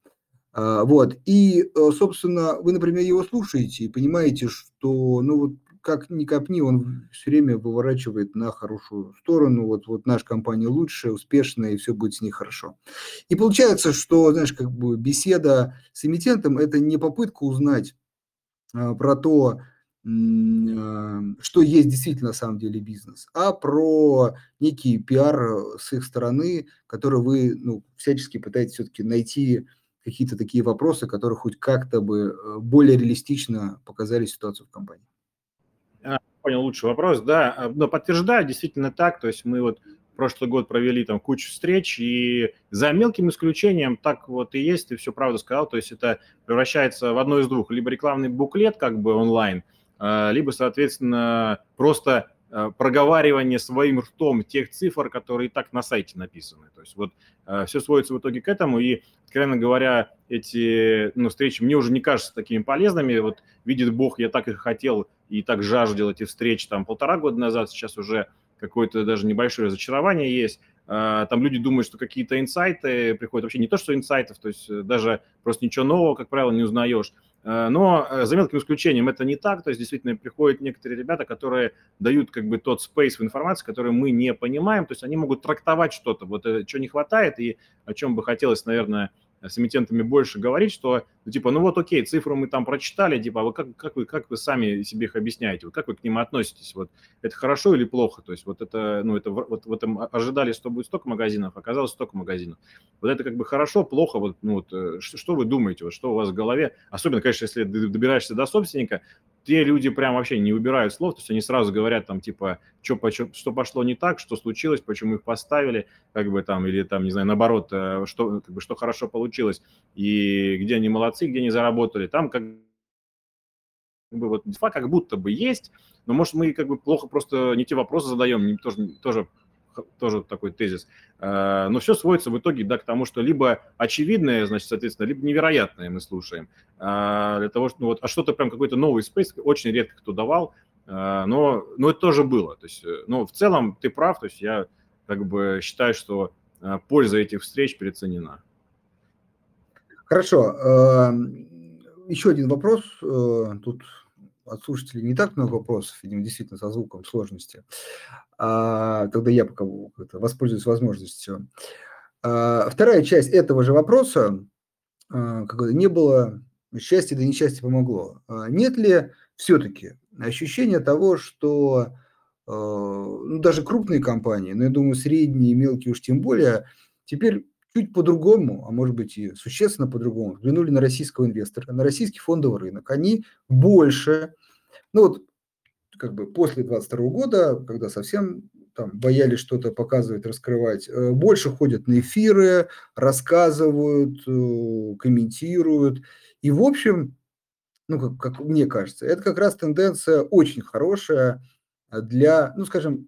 А, вот. И, э, собственно, вы, например, его слушаете и понимаете, что, ну, вот как ни копни, он все время выворачивает на хорошую сторону. Вот, вот наша компания лучше, успешная, и все будет с ней хорошо. И получается, что, знаешь, как бы беседа с эмитентом – это не попытка узнать а, про то, а, что есть действительно на самом деле бизнес, а про некий пиар с их стороны, который вы ну, всячески пытаетесь все-таки найти какие-то такие вопросы, которые хоть как-то бы э, более реалистично показали ситуацию в компании. А, понял лучший вопрос, да, а, но подтверждаю, действительно так, то есть мы вот прошлый год провели там кучу встреч, и за мелким исключением так вот и есть, ты все правду сказал, то есть это превращается в одно из двух, либо рекламный буклет как бы онлайн, а, либо, соответственно, просто проговаривание своим ртом тех цифр, которые и так на сайте написаны. То есть вот э, все сводится в итоге к этому, и, откровенно говоря, эти ну, встречи мне уже не кажутся такими полезными. Вот видит Бог, я так и хотел и так жаждал эти встречи там полтора года назад, сейчас уже какое-то даже небольшое разочарование есть. Э, там люди думают, что какие-то инсайты приходят. Вообще не то, что инсайтов, то есть даже просто ничего нового, как правило, не узнаешь. Э, но э, за мелким исключением это не так, то есть действительно приходят некоторые ребята, которые дают как бы тот спейс в информации, который мы не понимаем, то есть они могут трактовать что-то, вот что не хватает и о чем бы хотелось, наверное, с эмитентами больше говорить, что, ну, типа, ну вот окей, цифру мы там прочитали, типа, а вы как, как, вы, как вы сами себе их объясняете, вот как вы к ним относитесь, вот это хорошо или плохо, то есть вот это, ну это, вот в этом ожидали, что будет столько магазинов, оказалось столько магазинов. Вот это как бы хорошо, плохо, вот, ну вот, что, э, что вы думаете, вот что у вас в голове, особенно, конечно, если добираешься до собственника, те люди прям вообще не убирают слов, то есть они сразу говорят там типа, что, что пошло не так, что случилось, почему их поставили, как бы там, или там, не знаю, наоборот, э, что, как бы, что хорошо получилось, и где они молодцы, где они заработали. Там как бы вот инфа как будто бы есть, но может мы как бы плохо просто не те вопросы задаем, не, тоже, тоже тоже такой тезис. Э, но все сводится в итоге да, к тому, что либо очевидное, значит, соответственно, либо невероятное мы слушаем. Э, для того, что, ну, вот, а что-то прям какой-то новый спейс очень редко кто давал, э, но, но это тоже было. То есть, ну, в целом ты прав, то есть я как бы считаю, что польза этих встреч переоценена. Хорошо. Еще один вопрос. Тут от слушателей не так много вопросов, видимо, действительно со звуком сложности. А, тогда я пока воспользуюсь возможностью. А, вторая часть этого же вопроса, а, как не было счастья, да несчастье помогло. А, нет ли все-таки ощущения того, что а, ну, даже крупные компании, но я думаю, средние и мелкие уж тем более, теперь чуть по-другому, а может быть и существенно по-другому, взглянули на российского инвестора, на российский фондовый рынок. Они больше, ну вот как бы после 22 года, когда совсем там боялись что-то показывать, раскрывать, э, больше ходят на эфиры, рассказывают, э, комментируют. И, в общем, ну, как, как мне кажется, это как раз тенденция очень хорошая для, ну, скажем,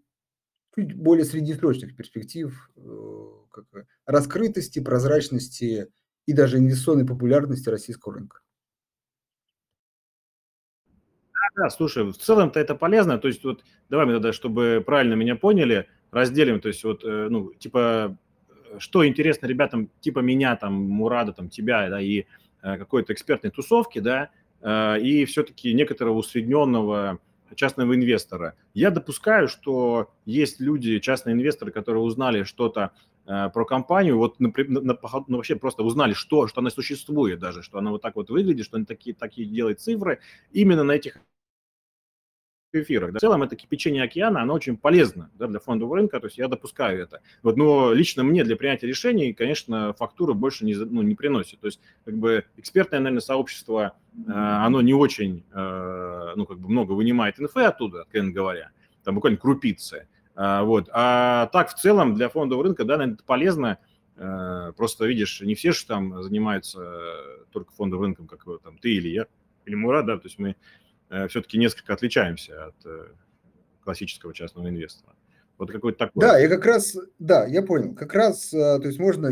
чуть более среднесрочных перспектив э, как, раскрытости, прозрачности и даже инвестиционной популярности российского рынка. Да, слушай, в целом-то это полезно. То есть вот давай мы тогда, чтобы правильно меня поняли, разделим, то есть вот, э, ну, типа, что интересно ребятам типа меня, там, Мурада, там, тебя, да, и э, какой-то экспертной тусовки, да, э, и все-таки некоторого усредненного частного инвестора. Я допускаю, что есть люди, частные инвесторы, которые узнали что-то э, про компанию, вот на, на, ну, вообще просто узнали, что, что она существует даже, что она вот так вот выглядит, что она такие, такие делает цифры, именно на этих эфирах. Да. В целом это кипячение океана, оно очень полезно да, для фондового рынка, то есть я допускаю это. Вот, но лично мне для принятия решений, конечно, фактура больше не, ну, не приносит. То есть как бы экспертное, наверное, сообщество, э, оно не очень, э, ну, как бы много вынимает инфы оттуда, откровенно говоря, там буквально крупицы. Э, вот. А так в целом для фондового рынка, да, наверное, это полезно, э, просто видишь, не все же там занимаются только фондовым рынком, как там ты или я, или Мурат, да, то есть мы Э, все-таки несколько отличаемся от э, классического частного инвестора. Вот какой-то такой. Да, я как раз, да, я понял. Как раз, э, то есть можно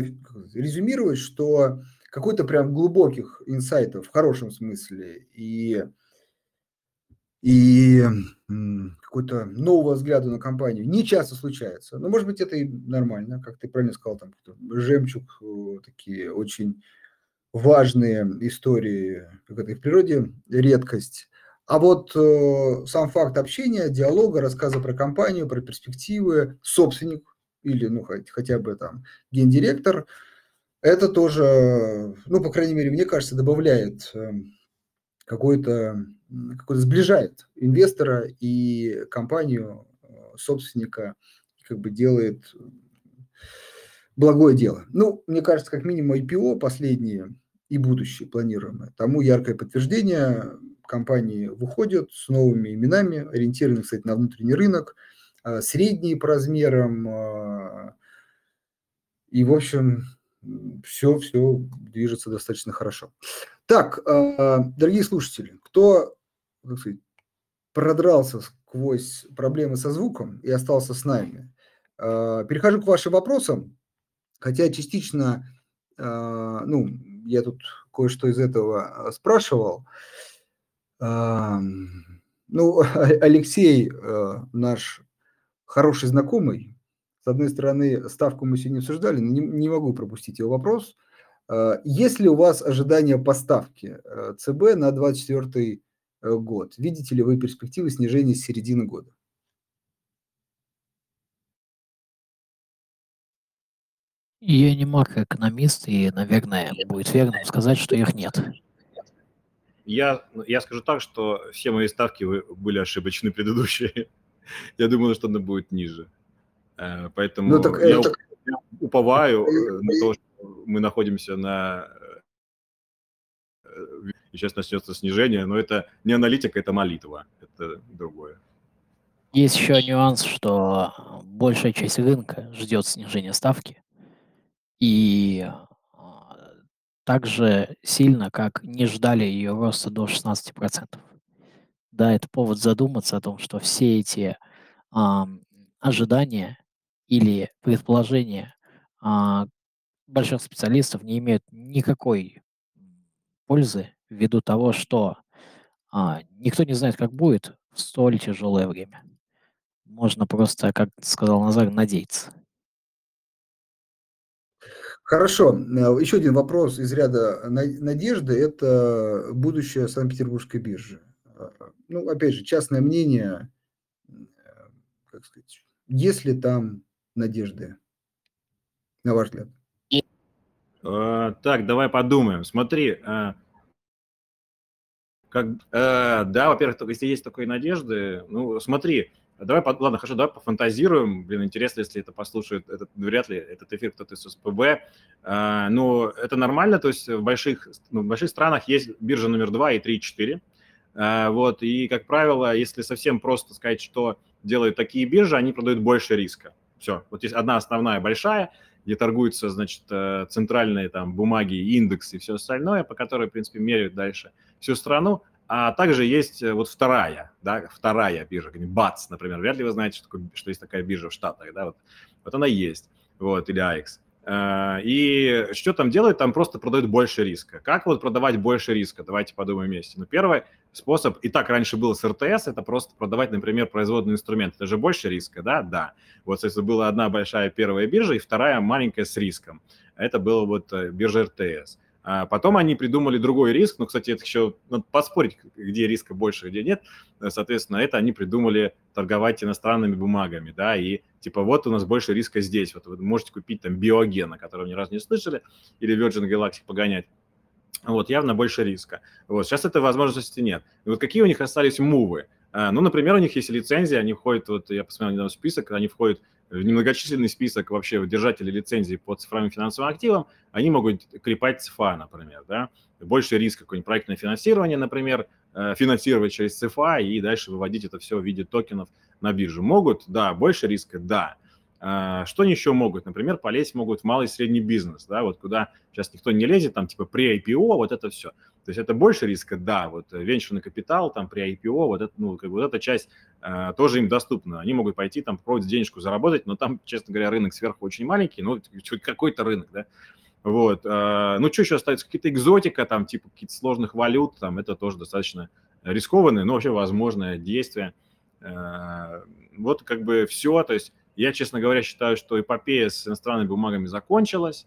резюмировать, что какой-то прям глубоких инсайтов в хорошем смысле и и какой-то нового взгляда на компанию не часто случается. Но, может быть, это и нормально, как ты правильно сказал, там жемчуг, такие очень важные истории, как это и в природе редкость. А вот э, сам факт общения, диалога, рассказа про компанию, про перспективы, собственник или, ну, хоть, хотя бы там гендиректор, это тоже, ну, по крайней мере, мне кажется, добавляет э, какой-то, какой-то сближает инвестора и компанию, э, собственника, как бы делает благое дело. Ну, мне кажется, как минимум IPO последние и будущее планируемое. Тому яркое подтверждение компании выходят с новыми именами, ориентированы, кстати, на внутренний рынок, а, средние по размерам. А, и, в общем, все, все движется достаточно хорошо. Так, а, дорогие слушатели, кто так сказать, продрался сквозь проблемы со звуком и остался с нами, перехожу к вашим вопросам, хотя частично, ну, я тут кое-что из этого спрашивал. Ну, Алексей, э, наш хороший знакомый, с одной стороны, ставку мы сегодня обсуждали, но не, могу пропустить его вопрос. А, есть ли у вас ожидания поставки э, ЦБ на 2024 э, год? Видите ли вы перспективы снижения с середины года? Я не макроэкономист, и, наверное, будет верно сказать, что их нет. Я, я скажу так, что все мои ставки были ошибочны предыдущие. Я думал, что она будет ниже. Э, поэтому ну, так, я это... уповаю э, на то, что мы находимся на... Э, и сейчас начнется снижение, но это не аналитика, это молитва, это другое. Есть еще нюанс, что большая часть рынка ждет снижения ставки, и так же сильно, как не ждали ее роста до 16%. Да, это повод задуматься о том, что все эти а, ожидания или предположения а, больших специалистов не имеют никакой пользы ввиду того, что а, никто не знает, как будет в столь тяжелое время. Можно просто, как сказал Назар, надеяться. Хорошо. Э, Еще один вопрос из ряда надежды – это будущее Санкт-Петербургской биржи. Э, ну, опять же, частное мнение, э, как сказать, есть ли там надежды, на ваш взгляд? Так, давай подумаем. Смотри, как, да, во-первых, если есть такой надежды, ну, смотри, Давай, ладно, хорошо, давай пофантазируем. Блин, интересно, если это послушает, этот, вряд ли этот эфир кто-то из СПБ. А, ну, это нормально, то есть в больших, ну, в больших странах есть биржа номер 2 и 3, и 4. А, вот, и, как правило, если совсем просто сказать, что делают такие биржи, они продают больше риска. Все, вот есть одна основная большая, где торгуются, значит, э, центральные там бумаги, индексы и все остальное, по которой, в принципе, меряют дальше всю страну, а также есть э, вот вторая, да, вторая биржа, БАЦ, например. Вряд ли вы знаете, что, такое, что есть такая биржа в Штатах, да, вот, вот она есть, вот, или AX. А, и что там делают? Там просто продают больше риска. Как вот продавать больше риска? Давайте подумаем вместе. Ну, первый способ, и так раньше было с РТС, это просто продавать, например, производный инструмент. Это же больше риска, да? Да. Вот, если была одна большая первая биржа и вторая маленькая с риском. Это была вот э, биржа РТС. А потом они придумали другой риск, ну, кстати, это еще надо поспорить, где риска больше, где нет. Соответственно, это они придумали торговать иностранными бумагами, да, и типа вот у нас больше риска здесь, вот вы можете купить там биоген, о котором ни разу не слышали, или Virgin Galactic погонять. Вот, явно больше риска. Вот, сейчас этой возможности нет. И вот какие у них остались мувы? А, ну, например, у них есть лицензия, они входят, вот я посмотрел недавно список, они входят немногочисленный список вообще держателей лицензии по цифровым финансовым активам, они могут клепать ЦФА, например, да, больше риск какое-нибудь проектное финансирование, например, э, финансировать через ЦФА и дальше выводить это все в виде токенов на биржу. Могут, да, больше риска, да. А, что они еще могут? Например, полезть могут в малый и средний бизнес, да, вот куда сейчас никто не лезет, там типа при IPO, вот это все. То есть это больше риска, да, вот э, венчурный капитал, там при IPO, вот, это, ну, как бы, вот эта часть э, тоже им доступна. Они могут пойти там попробовать денежку заработать, но там, честно говоря, рынок сверху очень маленький, ну, какой-то рынок, да. Вот, э, ну, что еще остается? Какие-то экзотика, там, типа какие-то сложных валют, там, это тоже достаточно рискованное, но вообще возможное действие. Э, вот как бы все, то есть я, честно говоря, считаю, что эпопея с иностранными бумагами закончилась.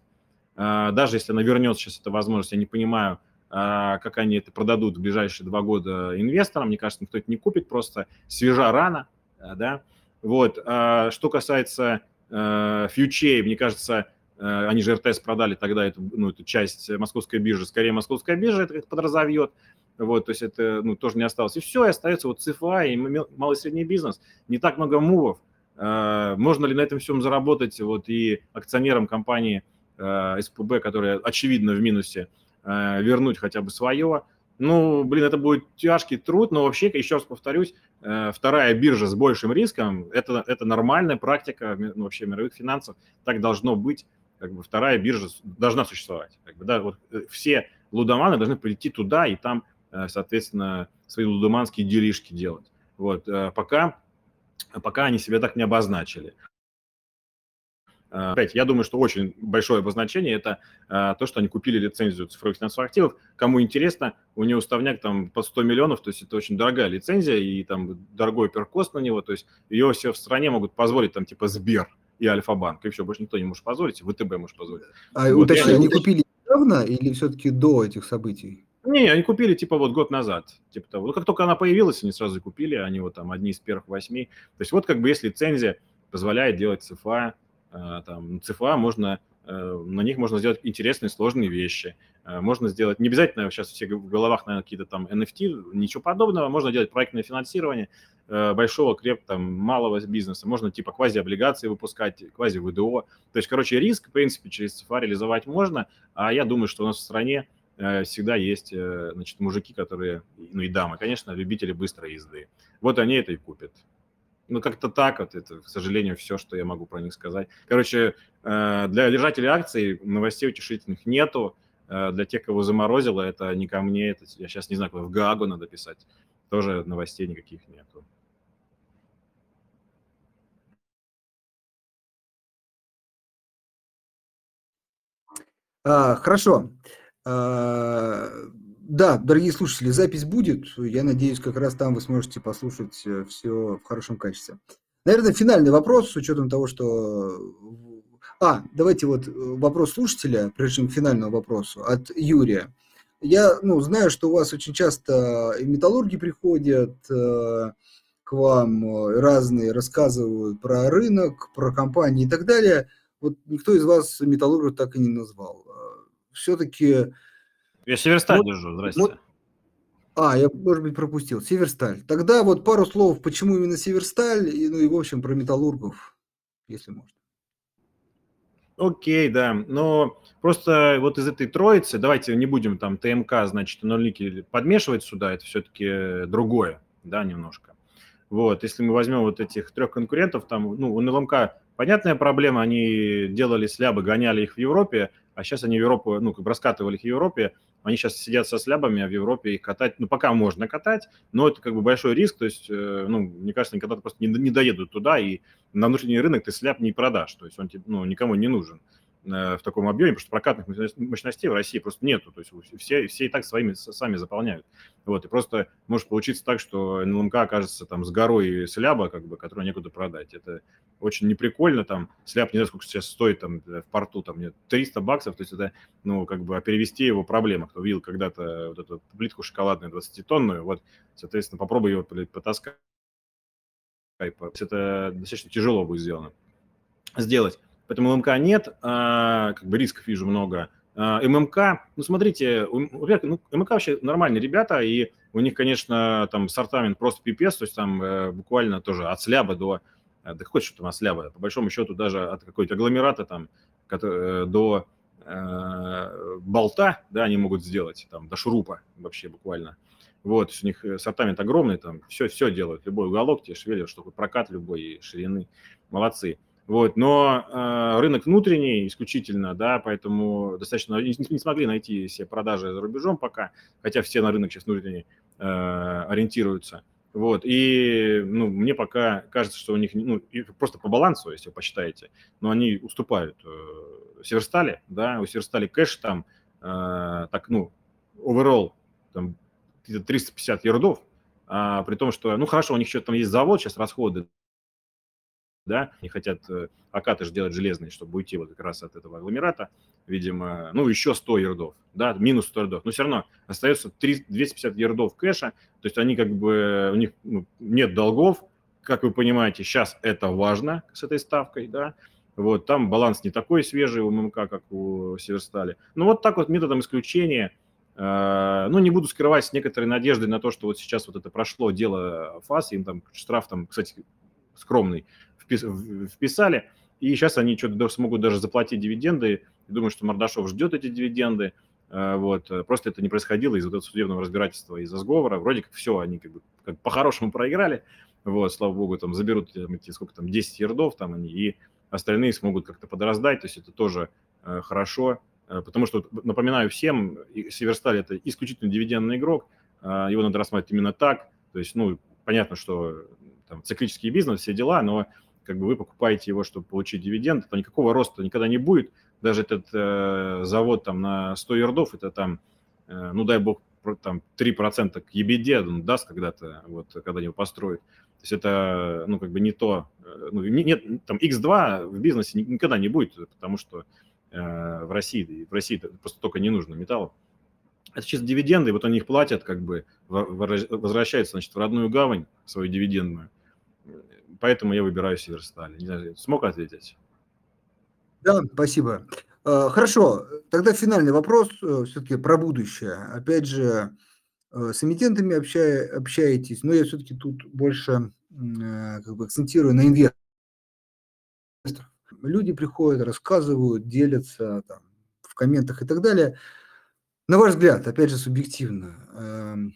Э, даже если она вернется сейчас, эта возможность, я не понимаю, как они это продадут в ближайшие два года инвесторам. Мне кажется, никто это не купит, просто свежа рана, э, да. Вот. А, что касается фьючей, мне кажется, они же РТС продали тогда эту, ну, эту часть московской биржи, скорее московская биржа это подразовьет, вот, то есть это ну, тоже не осталось. И все, и остается вот ЦФА и малый и средний бизнес. Не так много мувов. Можно ли на этом всем заработать вот и акционерам компании СПБ, которая очевидно в минусе, вернуть хотя бы свое. Ну, блин, это будет тяжкий труд, но вообще, еще раз повторюсь, э, вторая биржа с большим риском это, – это нормальная практика ну, вообще мировых финансов. Так должно быть. Как бы вторая биржа должна существовать. Как бы, да, вот э, все лудоманы должны прийти туда и там, соответственно, свои лудоманские делишки делать. Вот, пока, пока они себя так не обозначили. Опять, я думаю, что очень большое обозначение – это а, то, что они купили лицензию цифровых финансовых активов. Кому интересно, у него уставняк там по 100 миллионов, то есть это очень дорогая лицензия и там дорогой перкост на него, то есть ее все в стране могут позволить там типа Сбер и Альфа-банк, и все, больше никто не может позволить, ВТБ может позволить. А вот уточни, они купили недавно или все-таки до этих событий? Не, они купили типа вот год назад, типа того. Ну, как только она появилась, они сразу купили, они вот там одни из первых восьми. То есть вот как бы есть лицензия, позволяет делать ЦФА, Э, там, ЦФА можно, э, на них можно сделать интересные, сложные вещи. Э, можно сделать, не обязательно сейчас все в головах, наверное, какие-то там NFT, ничего подобного. Можно делать проектное финансирование большого, креп, там, малого бизнеса. Можно типа квази-облигации выпускать, квази-ВДО. То есть, короче, риск, в принципе, через ЦФА реализовать можно. А я думаю, что у нас в стране э, всегда есть, э, значит, мужики, которые, ну и дамы, конечно, любители быстрой езды. Вот они это и купят. Ну, как-то так вот, это, к сожалению, все, что я могу про них сказать. Короче, э, для держателей акций новостей утешительных нету. Э, для тех, кого заморозило, это не ко мне, это, я сейчас не знаю, куда в Гаагу надо писать. Тоже новостей никаких нету. А, хорошо. А, да, дорогие слушатели, запись будет. Я надеюсь, как раз там вы сможете послушать все в хорошем качестве. Наверное, финальный вопрос с учетом того, что... А, давайте вот вопрос слушателя, прежде чем к финальному вопросу, от Юрия. Я ну, знаю, что у вас очень часто и металлурги приходят э, к вам, разные рассказывают про рынок, про компании и так далее. Вот никто из вас металлургов так и не назвал все-таки... Я Северсталь вот, держу, здрасте. Вот, а, я, может быть, пропустил. Северсталь. Тогда вот пару слов, почему именно Северсталь, и, ну и, в общем, про металлургов, если можно. Окей, да. Но просто вот из этой троицы, давайте не будем там ТМК, значит, нулики подмешивать сюда, это все-таки другое, да, немножко. Вот, если мы возьмем вот этих трех конкурентов, там, ну, у НЛМК понятная проблема, они делали слябы, гоняли их в Европе, а сейчас они в Европу, ну, как бы раскатывали их в Европе, они сейчас сидят со слябами, а в Европе их катать, ну, пока можно катать, но это как бы большой риск, то есть, э, ну, мне кажется, никогда просто не, не доедут туда, и на внутренний рынок ты сляб не продашь, то есть он, ну, никому не нужен. Э, в таком объеме, потому что прокатных мощностей в России просто нету, то есть все, все и так своими сами заполняют. Вот, и просто может получиться так, что НЛМК окажется там с горой сляба, как бы, которую некуда продать. Это очень неприкольно, там, сляп не знаю, сколько сейчас стоит там в порту, там, нет, 300 баксов, то есть это, ну, как бы, а перевести его проблема. Кто видел когда-то вот эту плитку шоколадную 20-тонную, вот, соответственно, попробуй ее потаскать. Это достаточно тяжело будет сделано сделать. Поэтому ММК нет, а, как бы рисков вижу много. А, ММК, ну, смотрите, ну, ММК вообще нормальные ребята, и у них, конечно, там сортамент просто пипец, то есть там э, буквально тоже от сляба до, э, да какой что там от сляба, по большому счету даже от какой-то агломерата там который, э, до э, болта, да, они могут сделать, там, до шурупа вообще буквально. Вот, у них сортамент огромный, там все, все делают, любой уголок тебе шевелит, что прокат любой ширины, молодцы. Вот, но э, рынок внутренний исключительно, да, поэтому достаточно не, не смогли найти себе продажи за рубежом пока, хотя все на рынок сейчас внутренний э, ориентируются. Вот, и, ну, мне пока кажется, что у них, ну, просто по балансу, если вы посчитаете, но они уступают э, Северстали, да, у Северстали кэш там, э, так, ну, overall, там, 350 ярдов, а, при том, что, ну, хорошо, у них что-то там есть завод, сейчас расходы, да, не хотят э, акаты же делать железные, чтобы уйти вот как раз от этого агломерата, видимо, ну, еще 100 ярдов, да, минус 100 ярдов, но все равно остается 3, 250 ярдов кэша, то есть они как бы, у них ну, нет долгов, как вы понимаете, сейчас это важно с этой ставкой, да, вот, там баланс не такой свежий у ММК, как у Северстали. Ну, вот так вот методом исключения, э, ну, не буду скрывать с некоторой надеждой на то, что вот сейчас вот это прошло дело ФАС, им там штраф там, кстати, скромный, вписали, и сейчас они что-то смогут даже заплатить дивиденды. Думаю, что Мордашов ждет эти дивиденды. Э, вот. Просто это не происходило из-за этого судебного разбирательства, из-за сговора. Вроде как все, они как бы как по-хорошему проиграли. Вот, слава богу, там заберут эти, сколько там, 10 ярдов там они, и остальные смогут как-то подраздать. То есть это тоже э, хорошо. Э, потому что, напоминаю всем, Северсталь – это исключительно дивидендный игрок. Э, его надо рассматривать именно так. То есть, ну, понятно, что там, циклический бизнес, все дела, но как бы вы покупаете его, чтобы получить дивиденд, то никакого роста никогда не будет. Даже этот э, завод там на 100 ярдов, это там, э, ну дай бог, там 3% к EBD он даст когда-то, вот, когда его построят. То есть это, ну, как бы не то, э, ну, нет, там X2 в бизнесе никогда не будет, потому что э, в России, в России просто только не нужно металлов. Это чисто дивиденды, вот они их платят, как бы возвращаются, значит, в родную гавань свою дивидендную поэтому я выбираю Северсталь. Не знаю, смог ответить? Да, спасибо. А, хорошо, тогда финальный вопрос э, все-таки про будущее. Опять же, э, с эмитентами общая, общаетесь, но я все-таки тут больше э, как бы акцентирую на инвесторах. Люди приходят, рассказывают, делятся там, в комментах и так далее. На ваш взгляд, опять же, субъективно, эм,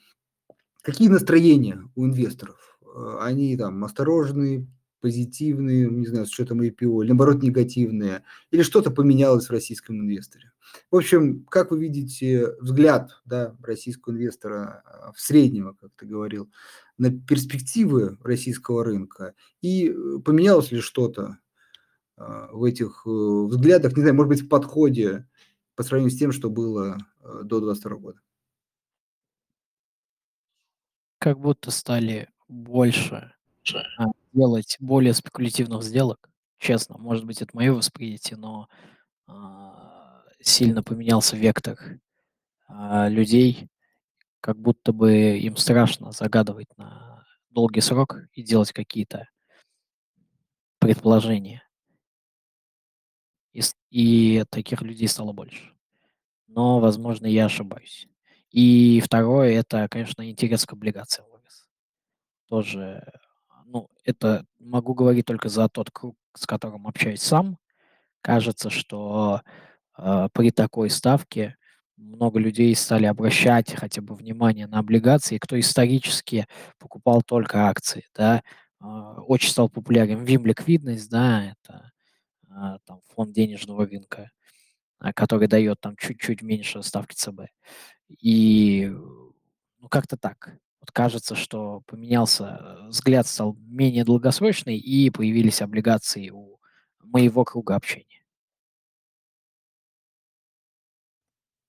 какие настроения у инвесторов? Э, они там осторожные, позитивные, не знаю, с учетом IPO, или наоборот негативные, или что-то поменялось в российском инвесторе? В общем, как вы видите взгляд да, российского инвестора э, в среднего, как ты говорил, на перспективы российского рынка? И э, поменялось ли что-то в этих взглядах, не знаю, может быть, в подходе по сравнению с тем, что было э, до 2022 года? Как будто стали больше а, делать более спекулятивных сделок. Честно, может быть, это мое восприятие, но а, сильно поменялся вектор а, людей, как будто бы им страшно загадывать на долгий срок и делать какие-то предположения. И, и таких людей стало больше но, возможно, я ошибаюсь. И второе, это, конечно, интерес к облигациям. Тоже, ну, это могу говорить только за тот круг, с которым общаюсь сам. Кажется, что э, при такой ставке много людей стали обращать хотя бы внимание на облигации, кто исторически покупал только акции, да, э, очень стал популярен ВИМ ликвидность, да, это э, там, фонд денежного рынка, а, который дает там чуть-чуть меньше ставки ЦБ. И ну, как-то так. Вот кажется, что поменялся э, взгляд, стал менее долгосрочный, и появились облигации у моего круга общения.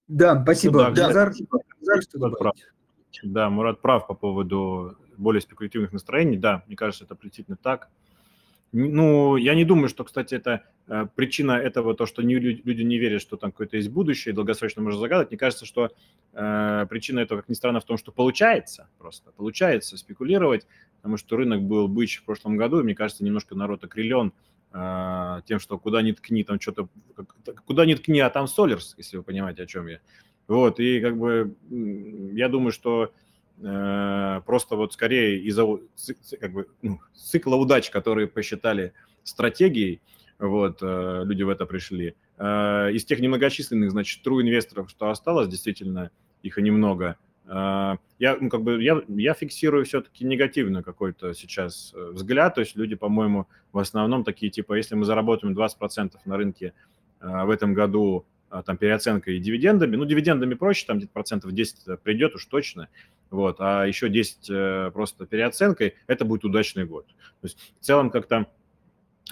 Да, спасибо. Ну, да, что Мурат прав. Да, Мурат прав по поводу более спекулятивных настроений. Да, мне кажется, это действительно так. Ну, я не думаю, что, кстати, это э, причина этого, то, что не, люди не верят, что там какое-то есть будущее, долгосрочно можно загадать. Мне кажется, что э, причина этого, как ни странно, в том, что получается просто, получается спекулировать, потому что рынок был бычь в прошлом году, и мне кажется, немножко народ окрылен э, тем, что куда ни ткни, там что-то, куда ни ткни, а там Солерс, если вы понимаете, о чем я. Вот, и как бы я думаю, что просто вот скорее из-за как бы, ну, цикла удач, которые посчитали стратегией, вот, э, люди в это пришли. Э, из тех немногочисленных, значит, true инвесторов, что осталось, действительно, их и немного, я, ну, как бы, я, я фиксирую все-таки негативный какой-то сейчас взгляд, то есть люди, по-моему, в основном такие, типа, если мы заработаем 20% на рынке в этом году, там, переоценкой и дивидендами, ну, дивидендами проще, там где-то процентов 10 придет уж точно, вот, а еще 10 э, просто переоценкой, это будет удачный год. То есть в целом как-то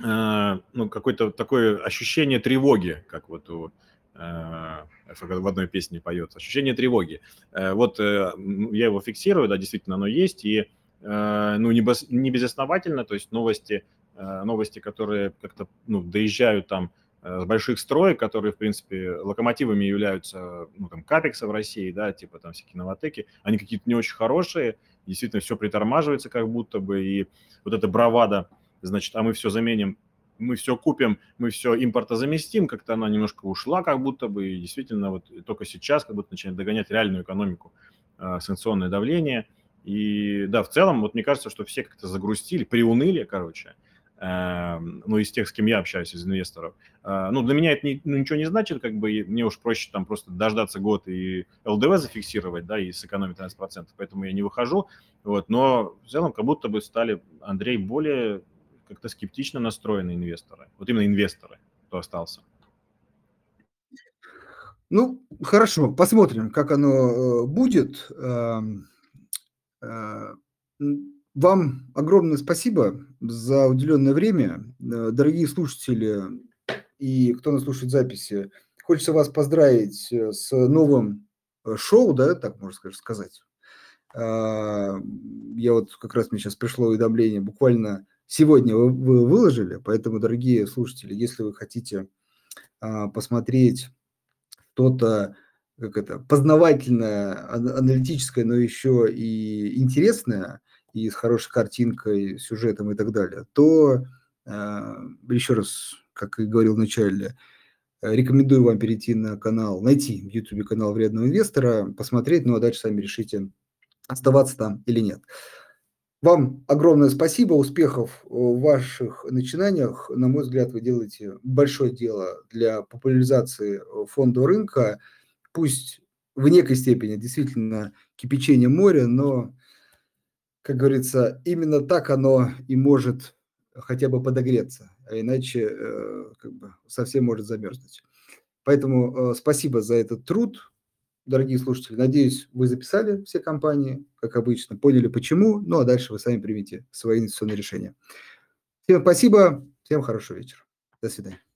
э, ну, какое-то такое ощущение тревоги, как вот у э, в одной песне поет, ощущение тревоги. Э, вот э, я его фиксирую, да, действительно оно есть, и э, ну, не, без, не безосновательно, то есть новости, э, новости, которые как-то ну, доезжают там Э, с больших строек, которые, в принципе, локомотивами являются, ну, там, капекса в России, да, типа там всякие новотеки, они какие-то не очень хорошие, действительно все притормаживается как будто бы, и вот эта бравада, значит, а мы все заменим, мы все купим, мы все импортозаместим, как-то она немножко ушла как будто бы, и действительно вот только сейчас как будто начинает догонять реальную экономику, э, санкционное давление, и да, в целом, вот мне кажется, что все как-то загрустили, приуныли, короче, ну, из тех, с кем я общаюсь, из инвесторов. Э, ну, для меня это не, ну, ничего не значит, как бы мне уж проще там просто дождаться год и ЛДВ зафиксировать, да, и сэкономить 13%, поэтому я не выхожу, вот, но в целом как будто бы стали, Андрей, более как-то скептично настроенные инвесторы, вот именно инвесторы, кто остался. Ну, хорошо, посмотрим, как оно э, будет. Вам огромное спасибо за уделенное время. Э, дорогие слушатели и кто нас слушает записи, хочется вас поздравить э, с новым э, шоу, да, так можно сказать. А, я вот как раз мне сейчас пришло уведомление, буквально сегодня вы, вы выложили, поэтому, дорогие слушатели, если вы хотите а, посмотреть что-то как это, познавательное, аналитическое, но еще и интересное – и с хорошей картинкой, сюжетом и так далее, то, э, еще раз, как и говорил вначале, рекомендую вам перейти на канал, найти в YouTube канал вредного инвестора, посмотреть, ну а дальше сами решите, оставаться там или нет. Вам огромное спасибо, успехов в ваших начинаниях. На мой взгляд, вы делаете большое дело для популяризации фондового рынка. Пусть в некой степени действительно кипячение моря, но, как говорится, именно так оно и может хотя бы подогреться, а иначе э, как бы совсем может замерзнуть. Поэтому э, спасибо за этот труд, дорогие слушатели. Надеюсь, вы записали все компании, как обычно, поняли почему, ну а дальше вы сами примите свои инвестиционные решения. Всем спасибо, всем хорошего вечера. До свидания.